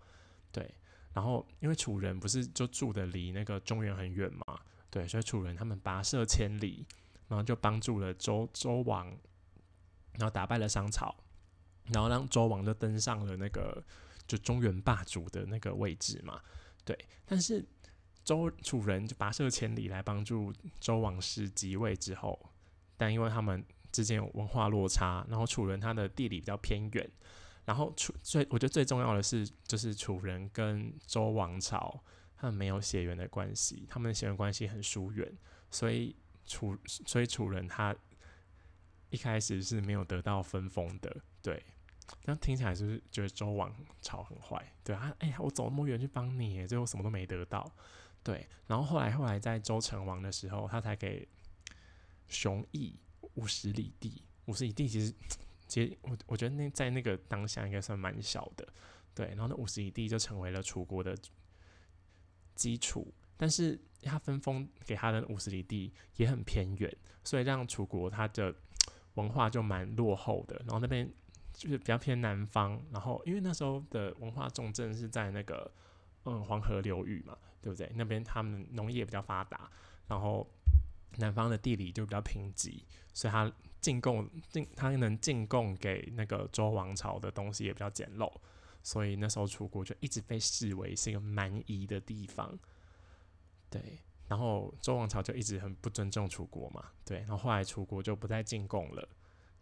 对，然后因为楚人不是就住的离那个中原很远嘛，对，所以楚人他们跋涉千里，然后就帮助了周周王，然后打败了商朝，然后让周王就登上了那个就中原霸主的那个位置嘛，对，但是周楚人就跋涉千里来帮助周王室即位之后，但因为他们之间有文化落差，然后楚人他的地理比较偏远。然后楚最我觉得最重要的是，就是楚人跟周王朝他们没有血缘的关系，他们的血缘关系很疏远，所以楚所以楚人他一开始是没有得到分封的，对。那听起来就是觉得周王朝很坏，对啊，哎呀，我走那么远去帮你，最后什么都没得到，对。然后后来后来在周成王的时候，他才给雄邑五十里地，五十里地其实。其实我我觉得那在那个当下应该算蛮小的，对。然后那五十里地就成为了楚国的基础，但是他分封给他的五十里地也很偏远，所以让楚国它的文化就蛮落后的。然后那边就是比较偏南方，然后因为那时候的文化重镇是在那个嗯黄河流域嘛，对不对？那边他们农业比较发达，然后南方的地理就比较贫瘠，所以它。进贡进，他能进贡给那个周王朝的东西也比较简陋，所以那时候楚国就一直被视为是一个蛮夷的地方。对，然后周王朝就一直很不尊重楚国嘛。对，然后后来楚国就不再进贡了。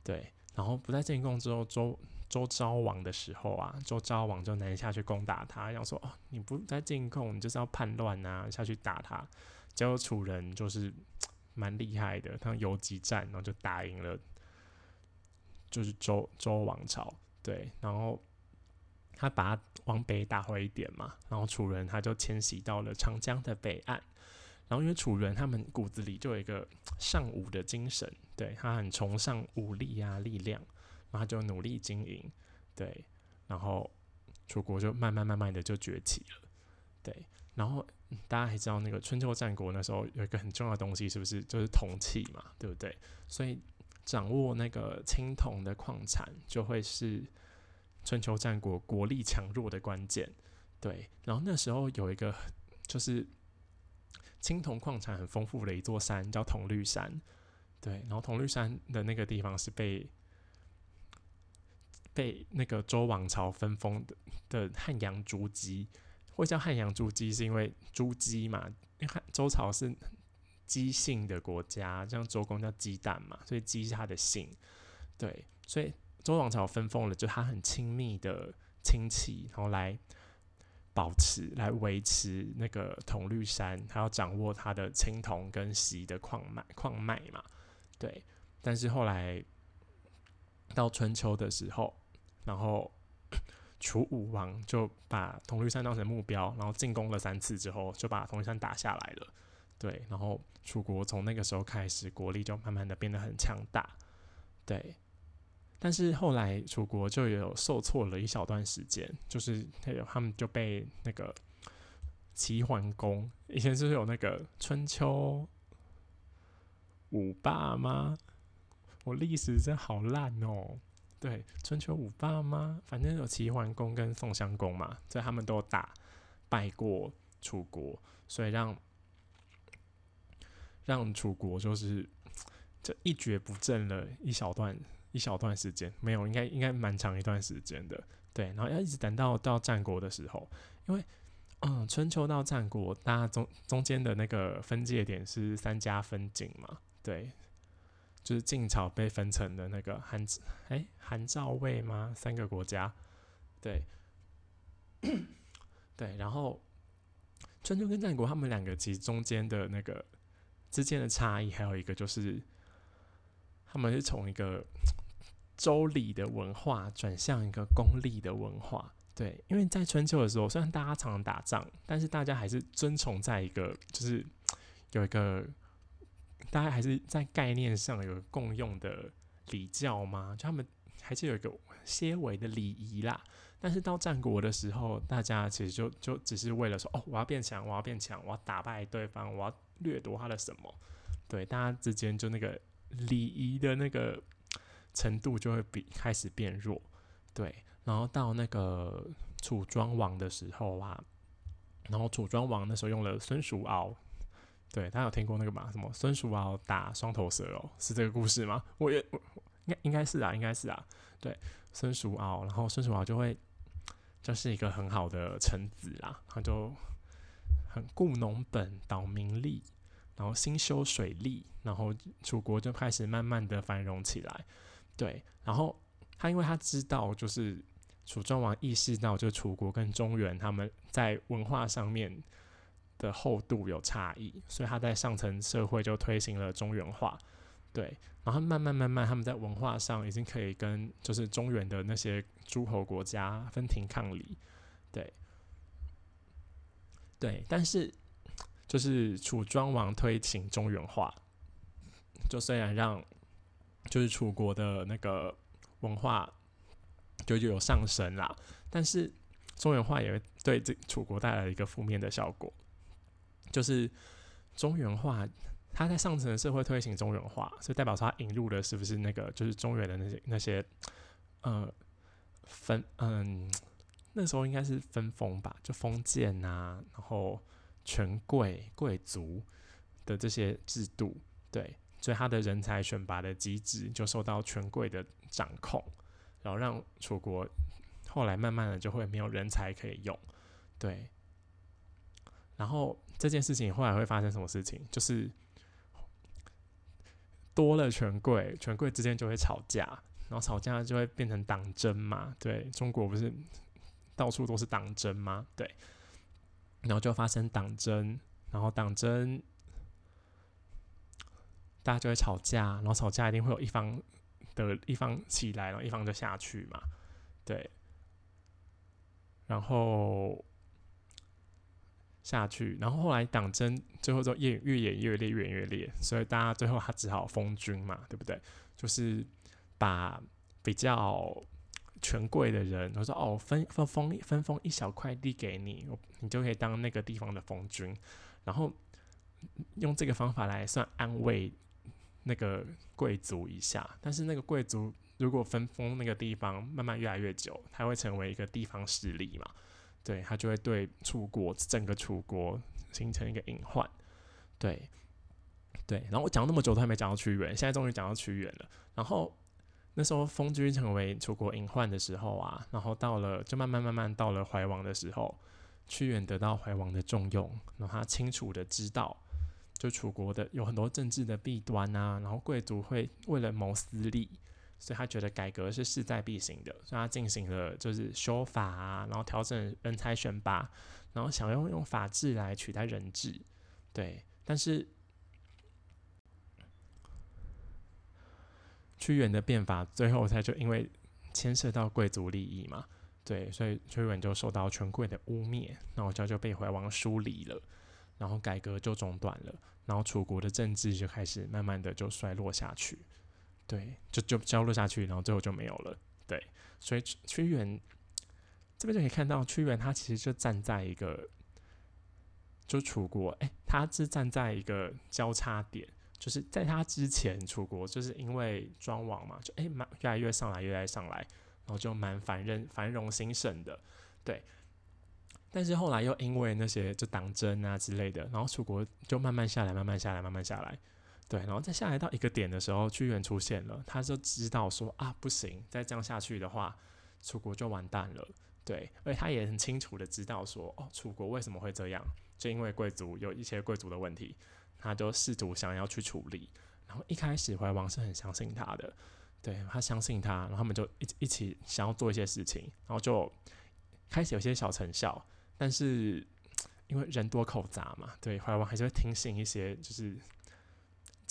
对，然后不再进贡之后，周周昭王的时候啊，周昭王就南下去攻打他，要说哦，你不再进贡，你就是要叛乱啊，下去打他。结果楚人就是。蛮厉害的，他游击战，然后就打赢了，就是周周王朝，对，然后他把往北打回一点嘛，然后楚人他就迁徙到了长江的北岸，然后因为楚人他们骨子里就有一个尚武的精神，对他很崇尚武力啊力量，然后就努力经营，对，然后楚国就慢慢慢慢的就崛起了，对。然后大家还知道，那个春秋战国那时候有一个很重要的东西，是不是就是铜器嘛？对不对？所以掌握那个青铜的矿产，就会是春秋战国国力强弱的关键。对，然后那时候有一个就是青铜矿产很丰富的一座山，叫铜绿山。对，然后铜绿山的那个地方是被被那个周王朝分封的的汉阳竹籍。会叫汉阳朱姬，是因为朱姬嘛？因为周朝是姬姓的国家，像周公叫姬旦嘛，所以姬是他的姓。对，所以周王朝分封了，就他很亲密的亲戚，然后来保持、来维持那个铜绿山，还要掌握它的青铜跟锡的矿脉、矿脉嘛。对，但是后来到春秋的时候，然后。楚武王就把铜绿山当成目标，然后进攻了三次之后，就把铜绿山打下来了。对，然后楚国从那个时候开始，国力就慢慢的变得很强大。对，但是后来楚国就有受挫了一小段时间，就是他们就被那个齐桓公，以前是有那个春秋五霸吗？我历史真好烂哦。对，春秋五霸吗？反正有齐桓公跟宋襄公嘛，所以他们都打败过楚国，所以让让楚国就是就一蹶不振了一小段一小段时间，没有，应该应该蛮长一段时间的。对，然后要一直等到到战国的时候，因为嗯，春秋到战国，大家中中间的那个分界点是三家分晋嘛，对。就是晋朝被分成的那个韩哎韩赵魏吗？三个国家，对 对，然后春秋跟战国他们两个其实中间的那个之间的差异，还有一个就是他们是从一个周礼的文化转向一个功利的文化。对，因为在春秋的时候，虽然大家常常打仗，但是大家还是遵从在一个就是有一个。大家还是在概念上有共用的礼教吗？就他们还是有一个些微的礼仪啦。但是到战国的时候，大家其实就就只是为了说，哦，我要变强，我要变强，我要打败对方，我要掠夺他的什么？对，大家之间就那个礼仪的那个程度就会比开始变弱。对，然后到那个楚庄王的时候啊，然后楚庄王那时候用了孙叔敖。对，大家有听过那个吗？什么孙叔敖打双头蛇哦，是这个故事吗？我也应该应该是啊，应该是啊。对，孙叔敖，然后孙叔敖就会就是一个很好的臣子啦，他就很顾农本、导民利，然后兴修水利，然后楚国就开始慢慢的繁荣起来。对，然后他因为他知道，就是楚庄王意识到，就楚国跟中原他们在文化上面。的厚度有差异，所以他在上层社会就推行了中原化，对，然后慢慢慢慢，他们在文化上已经可以跟就是中原的那些诸侯国家分庭抗礼，对，对，但是就是楚庄王推行中原化，就虽然让就是楚国的那个文化就有上升啦，但是中原化也会对这楚国带来一个负面的效果。就是中原化，他在上层社会推行中原化，所以代表说他引入的是不是那个就是中原的那些那些呃分嗯那时候应该是分封吧，就封建呐，然后权贵贵族的这些制度，对，所以他的人才选拔的机制就受到权贵的掌控，然后让楚国后来慢慢的就会没有人才可以用，对。然后这件事情后来会发生什么事情？就是多了权贵，权贵之间就会吵架，然后吵架就会变成党争嘛。对中国不是到处都是党争吗？对，然后就发生党争，然后党争大家就会吵架，然后吵架一定会有一方的一方起来，然后一方就下去嘛。对，然后。下去，然后后来党争最后就越越演越烈，越演越烈，所以大家最后他只好封君嘛，对不对？就是把比较权贵的人，我说哦，分分封分封一小块地给你，你就可以当那个地方的封君，然后用这个方法来算安慰那个贵族一下。但是那个贵族如果分封那个地方慢慢越来越久，他会成为一个地方势力嘛。对他就会对楚国整个楚国形成一个隐患，对，对。然后我讲那么久都还没讲到屈原，现在终于讲到屈原了。然后那时候封君成为楚国隐患的时候啊，然后到了就慢慢慢慢到了怀王的时候，屈原得到怀王的重用，然后他清楚的知道，就楚国的有很多政治的弊端啊，然后贵族会为了谋私利。所以他觉得改革是势在必行的，所以他进行了就是修法啊，然后调整人才选拔，然后想要用法治来取代人治，对。但是屈原的变法最后他就因为牵涉到贵族利益嘛，对，所以屈原就受到权贵的污蔑，然后就就被怀王疏离了，然后改革就中断了，然后楚国的政治就开始慢慢的就衰落下去。对，就就交落下去，然后最后就没有了。对，所以屈原这边就可以看到，屈原他其实就站在一个，就楚国，哎，他是站在一个交叉点，就是在他之前，楚国就是因为庄王嘛，就哎蛮越来越上来，越来越上来，然后就蛮繁荣繁荣兴盛的。对，但是后来又因为那些就党争啊之类的，然后楚国就慢慢下来，慢慢下来，慢慢下来。对，然后再下来到一个点的时候，屈原出现了，他就知道说啊，不行，再这样下去的话，楚国就完蛋了。对，而且他也很清楚的知道说，哦，楚国为什么会这样，就因为贵族有一些贵族的问题，他就试图想要去处理。然后一开始怀王是很相信他的，对他相信他，然后他们就一一起想要做一些事情，然后就开始有些小成效。但是因为人多口杂嘛，对，怀王还是会听信一些就是。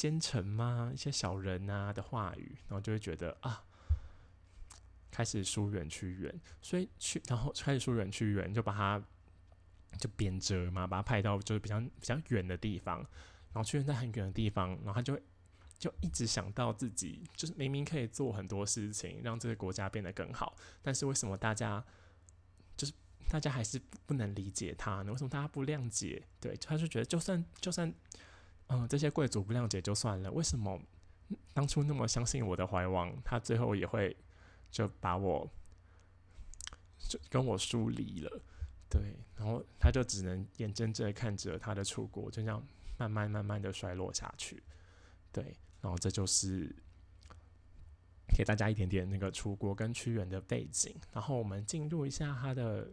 奸臣吗？一些小人啊的话语，然后就会觉得啊，开始疏远屈原，所以去，然后开始疏远屈原，就把他就贬谪嘛，把他派到就是比较比较远的地方。然后屈原在很远的地方，然后他就会就一直想到自己，就是明明可以做很多事情，让这个国家变得更好，但是为什么大家就是大家还是不能理解他呢？为什么大家不谅解？对，他就觉得就算就算，嗯，这些贵族不谅解就算了，为什么当初那么相信我的怀王，他最后也会就把我就跟我疏离了？对，然后他就只能眼睁睁看着他的楚国就这样慢慢慢慢的衰落下去。对，然后这就是给大家一点点那个楚国跟屈原的背景，然后我们进入一下他的。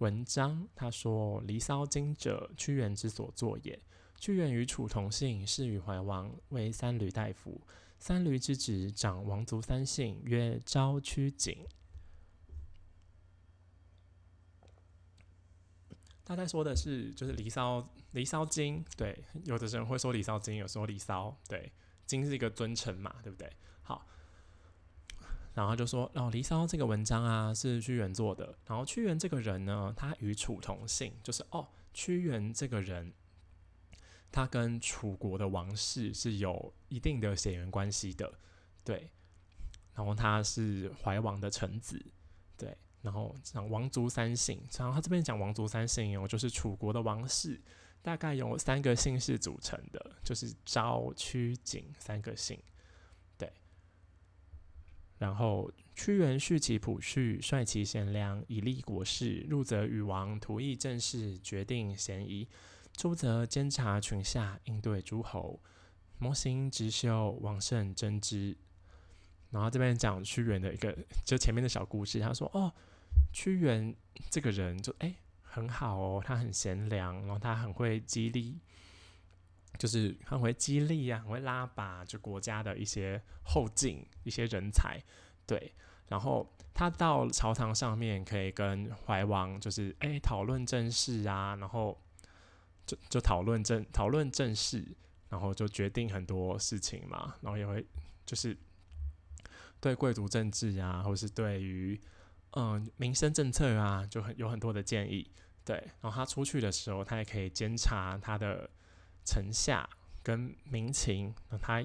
文章他说：“《离骚经》者，屈原之所作也。屈原与楚同姓，是与怀王，为三闾大夫。三闾之子，长王族三姓，曰昭、屈、景。大概说的是，就是《离骚》《离骚经》。对，有的人会说《离骚经》，有时候《离骚》。对，经是一个尊称嘛，对不对？好。”然后就说，哦，《离骚》这个文章啊，是屈原做的。然后屈原这个人呢，他与楚同姓，就是哦，屈原这个人，他跟楚国的王室是有一定的血缘关系的，对。然后他是怀王的臣子，对。然后讲王族三姓，然后他这边讲王族三姓哦，就是楚国的王室大概有三个姓氏组成的，就是昭、屈、景三个姓。对然后屈原续其谱序，率其贤良，以立国事。入则与王图议政事，决定嫌疑；出则监察群下，应对诸侯。模型直修，王胜争之。然后这边讲屈原的一个，就前面的小故事。他说：“哦，屈原这个人就哎很好哦，他很贤良，然后他很会激励。”就是很会激励啊，很会拉拔，就国家的一些后进一些人才，对。然后他到朝堂上面可以跟怀王，就是哎讨论政事啊，然后就就讨论政讨论政事，然后就决定很多事情嘛。然后也会就是对贵族政治啊，或是对于嗯民生政策啊，就很有很多的建议。对。然后他出去的时候，他也可以监察他的。臣下跟民情，那他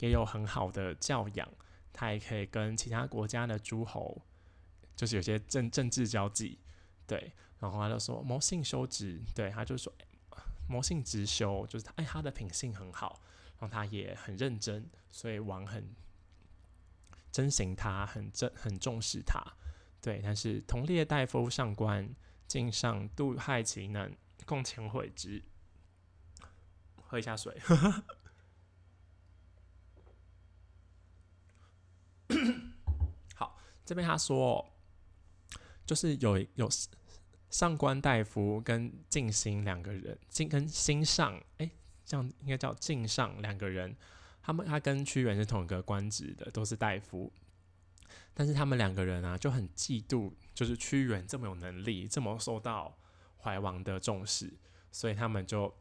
也有很好的教养，他也可以跟其他国家的诸侯，就是有些政政治交际，对。然后他就说谋信修直，对，他就说魔性直修，就是他哎他的品性很好，然后他也很认真，所以王很珍惜他，很重很重视他，对。但是同列大夫上官敬上度害其能，共前悔之。喝一下水。好，这边他说，就是有有上官大夫跟静心两个人，静跟心上，哎，这样应该叫静上两个人，他们他跟屈原是同一个官职的，都是大夫，但是他们两个人啊就很嫉妒，就是屈原这么有能力，这么受到怀王的重视，所以他们就。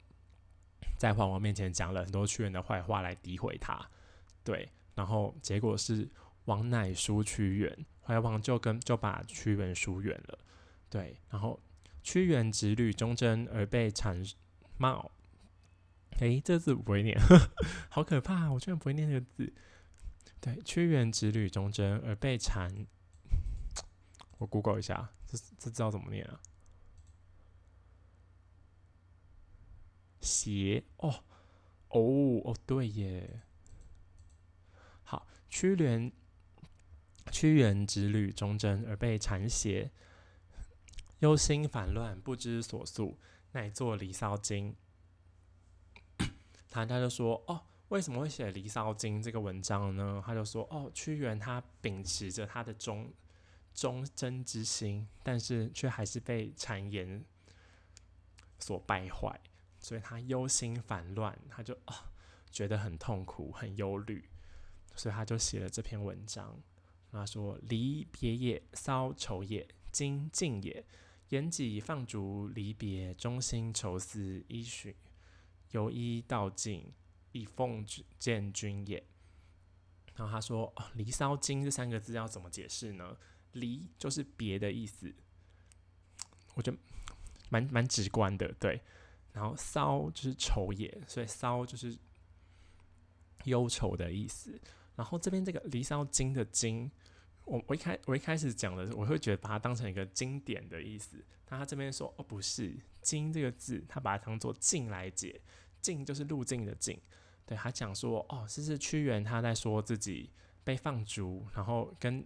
在怀王面前讲了很多屈原的坏话来诋毁他，对，然后结果是王乃书屈原，怀王就跟就把屈原疏远了，对，然后屈原执履忠贞而被谗冒，诶，这字不会念，好可怕，啊我居然不会念这个字，对，屈原执履忠贞而被谗，我 Google 一下，这这知道怎么念啊？邪哦哦哦，对耶。好，屈原屈原执履忠贞而被谗邪，忧心烦乱，不知所诉，乃作《离骚经》。他他就说：“哦，为什么会写《离骚经》这个文章呢？”他就说：“哦，屈原他秉持着他的忠忠贞之心，但是却还是被谗言所败坏。”所以他忧心烦乱，他就啊觉得很痛苦、很忧虑，所以他就写了这篇文章。他说：“离别也，骚愁也，今静也。言己放逐离别，中心愁思依循，由依道尽，以奉见君也。”然后他说：“离骚经这三个字要怎么解释呢？离就是别的意思，我觉得蛮蛮直观的，对。”然后骚就是愁也，所以骚就是忧愁的意思。然后这边这个《离骚经》的经，我我一开我一开始讲的，我会觉得把它当成一个经典的意思。但他这边说，哦，不是“经”这个字，他把它当做“境”来解，“境”就是路径的“境”。对他讲说，哦，这是屈原他在说自己被放逐，然后跟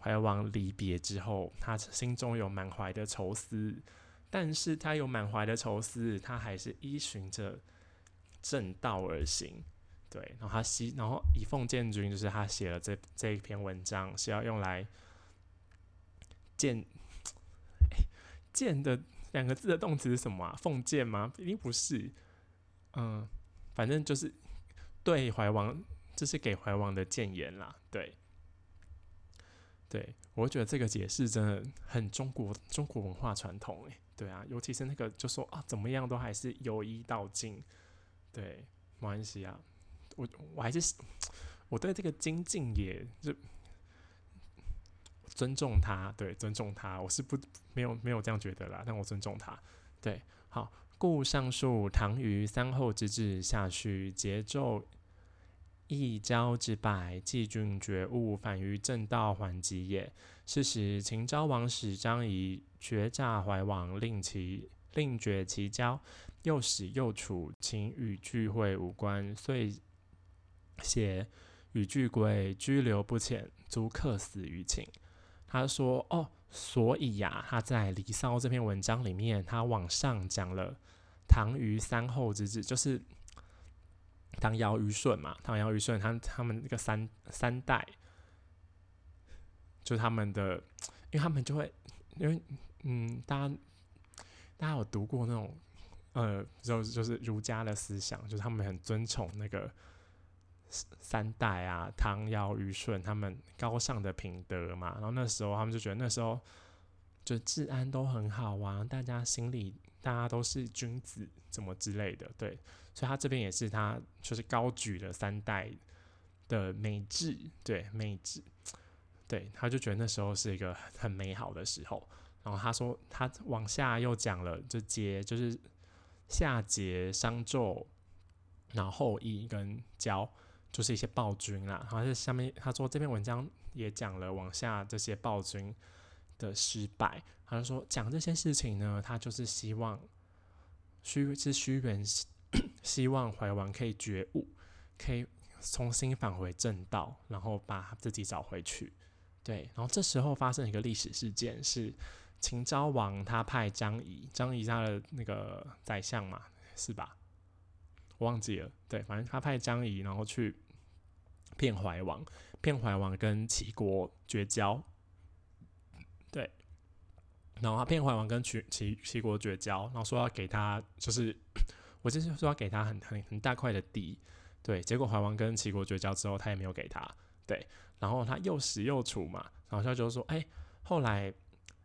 怀王离别之后，他心中有满怀的愁思，但是他有满怀的愁思，他还是依循着正道而行。对，然后他西，然后以奉建军，就是他写了这这一篇文章，是要用来建，建的两个字的动词是什么啊？奉建吗？一定不是。嗯，反正就是对怀王，这是给怀王的谏言啦。对，对我觉得这个解释真的很中国中国文化传统诶。对啊，尤其是那个就说啊，怎么样都还是由一到尽。对，没关系啊。我我还是我对这个精进也就尊重他，对尊重他，我是不没有没有这样觉得啦，但我尊重他。对，好，故上述唐虞三后之治，下去桀纣一交之败，季君觉悟，反于正道，缓急也。是时秦昭王使张仪绝诈怀王，令其令绝其交，又使右楚秦与聚会无关，遂。写与巨归，拘留不遣，足客死于秦。他说：“哦，所以呀，他在《离骚》这篇文章里面，他往上讲了唐虞三后之治，就是唐尧虞舜嘛。唐尧虞舜，他他们那个三三代，就他们的，因为他们就会，因为嗯，大家大家有读过那种，呃，就就是儒家的思想，就是他们很尊崇那个。”三代啊，唐尧虞舜他们高尚的品德嘛，然后那时候他们就觉得那时候就治安都很好啊，大家心里大家都是君子，怎么之类的，对，所以他这边也是他就是高举了三代的美质，对美质，对，他就觉得那时候是一个很美好的时候。然后他说他往下又讲了，就节就是夏桀、商纣，然后后羿跟交。就是一些暴君啦，然后在下面他说这篇文章也讲了往下这些暴君的失败，他就说讲这些事情呢，他就是希望虚是虚元 希望怀王可以觉悟，可以重新返回正道，然后把自己找回去。对，然后这时候发生一个历史事件，是秦昭王他派张仪，张仪他的那个宰相嘛，是吧？我忘记了，对，反正他派张仪，然后去。骗怀王，骗怀王跟齐国绝交，对，然后他骗怀王跟齐齐齐国绝交，然后说要给他，就是 我就是说要给他很很很大块的地，对，结果怀王跟齐国绝交之后，他也没有给他，对，然后他又死又楚嘛，然后他就说，哎，后来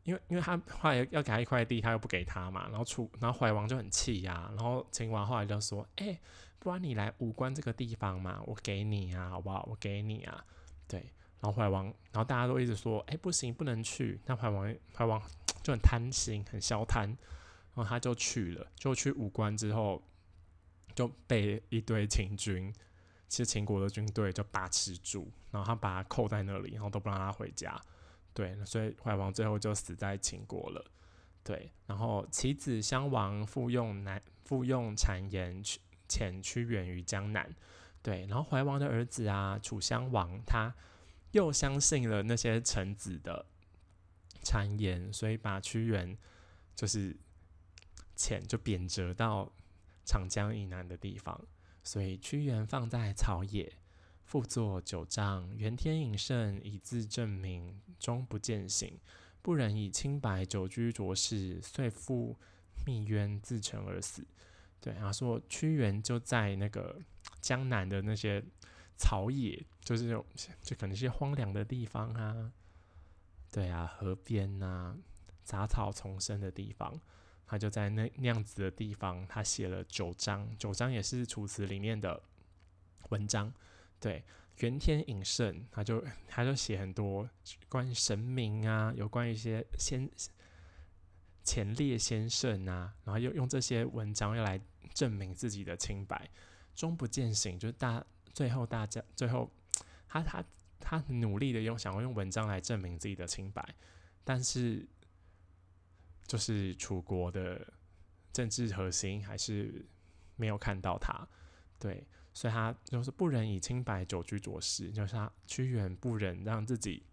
因为因为他后来要给他一块地，他又不给他嘛，然后楚然后怀王就很气呀，然后秦王后来就说，哎。不然你来武关这个地方嘛，我给你啊，好不好？我给你啊，对。然后怀王，然后大家都一直说，哎，不行，不能去。那怀王，怀王 就很贪心，很消贪，然后他就去了，就去武关之后，就被一堆秦军，其实秦国的军队就把持住，然后他把他扣在那里，然后都不让他回家，对。所以怀王最后就死在秦国了，对。然后其子襄王复用南，复用谗言去。遣屈原于江南，对，然后怀王的儿子啊，楚襄王，他又相信了那些臣子的谗言，所以把屈原就是遣就贬谪到长江以南的地方，所以屈原放在草野，复作九章，元天引圣以自证明，终不见醒，不忍以清白久居浊世，遂复密渊自沉而死。对，然后说屈原就在那个江南的那些草野，就是种就可能是荒凉的地方啊，对啊，河边呐，杂草丛生的地方，他就在那那样子的地方，他写了九章，九章也是楚辞里面的文章。对，元天隐圣，他就他就写很多关于神明啊，有关于一些先。前列先圣啊，然后又用这些文章要来证明自己的清白，终不见醒，就是大最后大家最后他他他努力的用想要用文章来证明自己的清白，但是就是楚国的政治核心还是没有看到他，对，所以他就是不忍以清白久居浊世，就是他屈原不忍让自己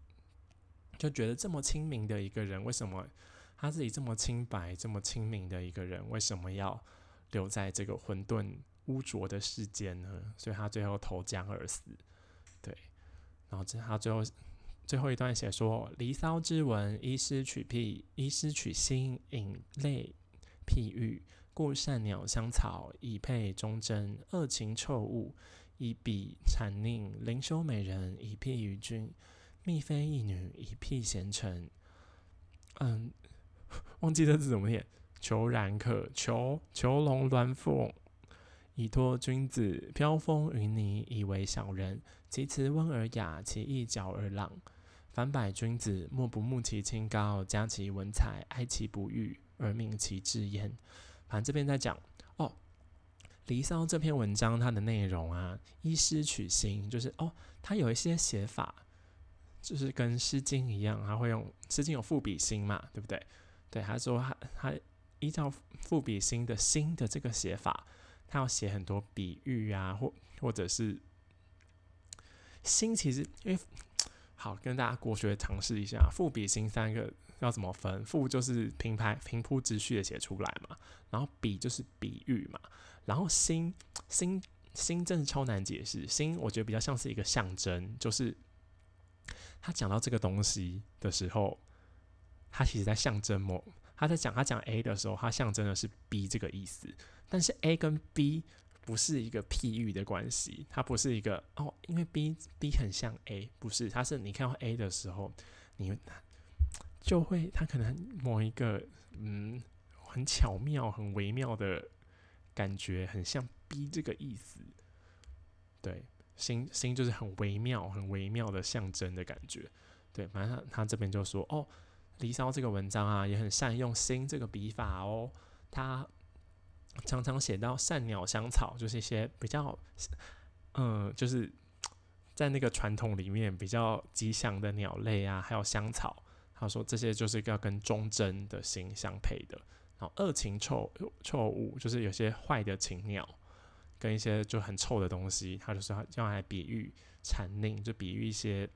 就觉得这么清明的一个人，为什么他自己这么清白、这么清明的一个人，为什么要留在这个混沌污浊的世间呢？所以他最后投江而死。对，然后这他最后最后一段写说：“离骚之文，依诗取癖，依诗取心，引类譬喻。故善鸟香草，以配忠贞；恶禽臭物，以比谄佞；灵修美人，以譬于君；宓妃一女，以辟贤臣。”嗯，忘记这字怎么念。求然可求，求龙鸾凤，以托君子；飘风云泥，以为小人。其辞温而雅，其意矫而朗。凡百君子，莫不慕其清高，加其文采，哀其不遇，而命其志焉。反正这边在讲哦，《离骚》这篇文章它的内容啊，依诗取心，就是哦，它有一些写法，就是跟《诗经》一样，它会用《诗经》有赋比兴嘛，对不对？对，他说他他依照赋比兴的“兴”的这个写法，他要写很多比喻啊，或或者是。心其实，因为好跟大家国学尝试一下，赋比兴三个要怎么分？赋就是平排平铺直叙的写出来嘛，然后比就是比喻嘛，然后心心心真的超难解释。心我觉得比较像是一个象征，就是他讲到这个东西的时候，他其实在象征某他在讲他讲 A 的时候，他象征的是 B 这个意思，但是 A 跟 B。不是一个譬喻的关系，它不是一个哦，因为 B B 很像 A，不是，它是你看到 A 的时候，你就会它可能某一个嗯很巧妙、很微妙的感觉，很像 B 这个意思。对，心心就是很微妙、很微妙的象征的感觉。对，反正他他这边就说哦，《离骚》这个文章啊，也很善用心这个笔法哦，他。常常写到善鸟香草，就是一些比较，嗯，就是在那个传统里面比较吉祥的鸟类啊，还有香草。他说这些就是要跟忠贞的心相配的。然后恶禽臭臭物，就是有些坏的禽鸟，跟一些就很臭的东西，他就是要用来比喻谄佞，就比喻一些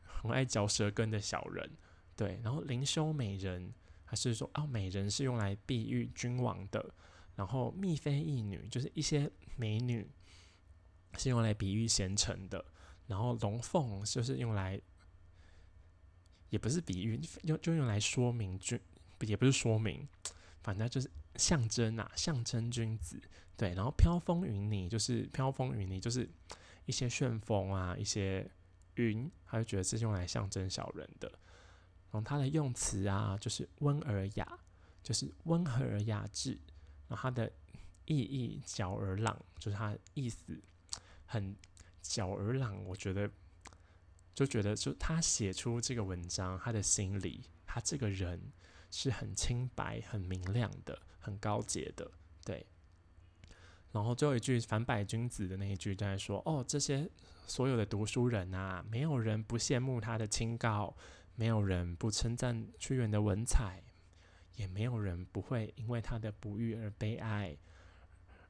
很爱嚼舌根的小人。对，然后灵修美人，还是说哦，美人是用来比喻君王的。然后，蜜妃义女就是一些美女，是用来比喻贤臣的。然后，龙凤就是用来，也不是比喻，用就用来说明君，也不是说明，反正就是象征啊，象征君子。对，然后飘风云霓就是飘风云霓，就是一些旋风啊，一些云，他就觉得是用来象征小人的。然后，它的用词啊，就是温而雅，就是温和而雅致。然后它的意义皎而朗，就是它意思很皎而朗。我觉得就觉得，就他写出这个文章，他的心里，他这个人是很清白、很明亮的、很高洁的。对。然后最后一句“反百君子”的那一句在说：“哦，这些所有的读书人啊，没有人不羡慕他的清高，没有人不称赞屈原的文采。”也没有人不会因为他的不遇而悲哀，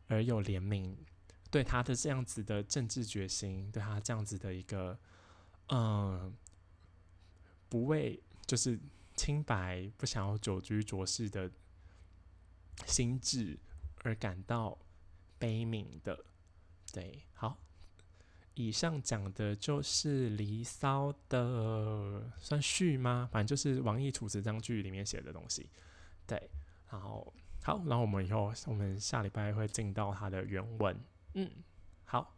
而有怜悯，对他的这样子的政治决心，对他这样子的一个，嗯，不为就是清白，不想要久居浊世的心智而感到悲悯的。对，好，以上讲的就是《离骚》的算序吗？反正就是王逸《楚辞章句》里面写的东西。对，然后好，然后我们以后我们下礼拜会进到它的原文。嗯，好。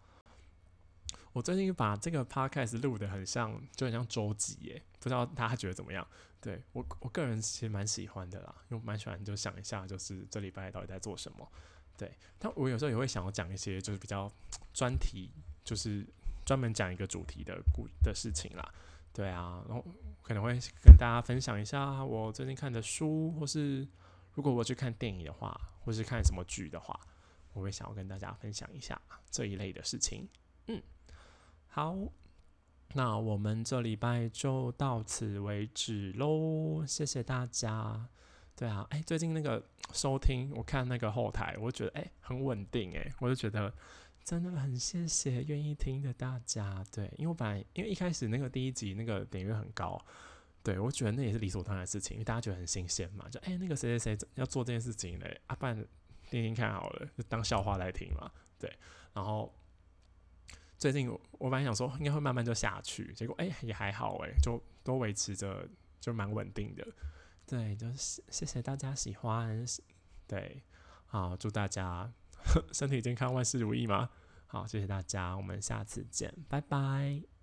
我最近把这个 podcast 录的很像，就很像周记耶，不知道大家觉得怎么样？对我我个人其实蛮喜欢的啦，因为蛮喜欢就想一下，就是这礼拜到底在做什么。对，但我有时候也会想要讲一些就是比较专题，就是专门讲一个主题的故的事情啦。对啊，然后。可能会跟大家分享一下我最近看的书，或是如果我去看电影的话，或是看什么剧的话，我会想要跟大家分享一下这一类的事情。嗯，好，那我们这礼拜就到此为止喽，谢谢大家。对啊，哎，最近那个收听，我看那个后台，我觉得哎很稳定，哎，我就觉得真的很谢谢愿意听的大家。对，因为我本来因为一开始那个第一集那个点阅很高，对我觉得那也是理所当然的事情，因为大家觉得很新鲜嘛，就哎那个谁谁谁要做这件事情嘞，啊，不然听听看好了，就当笑话来听嘛。对，然后最近我本来想说应该会慢慢就下去，结果哎也还好哎，就都维持着，就蛮稳定的。对，就是谢谢大家喜欢，对，好，祝大家 身体健康，万事如意嘛。好，谢谢大家，我们下次见，拜拜。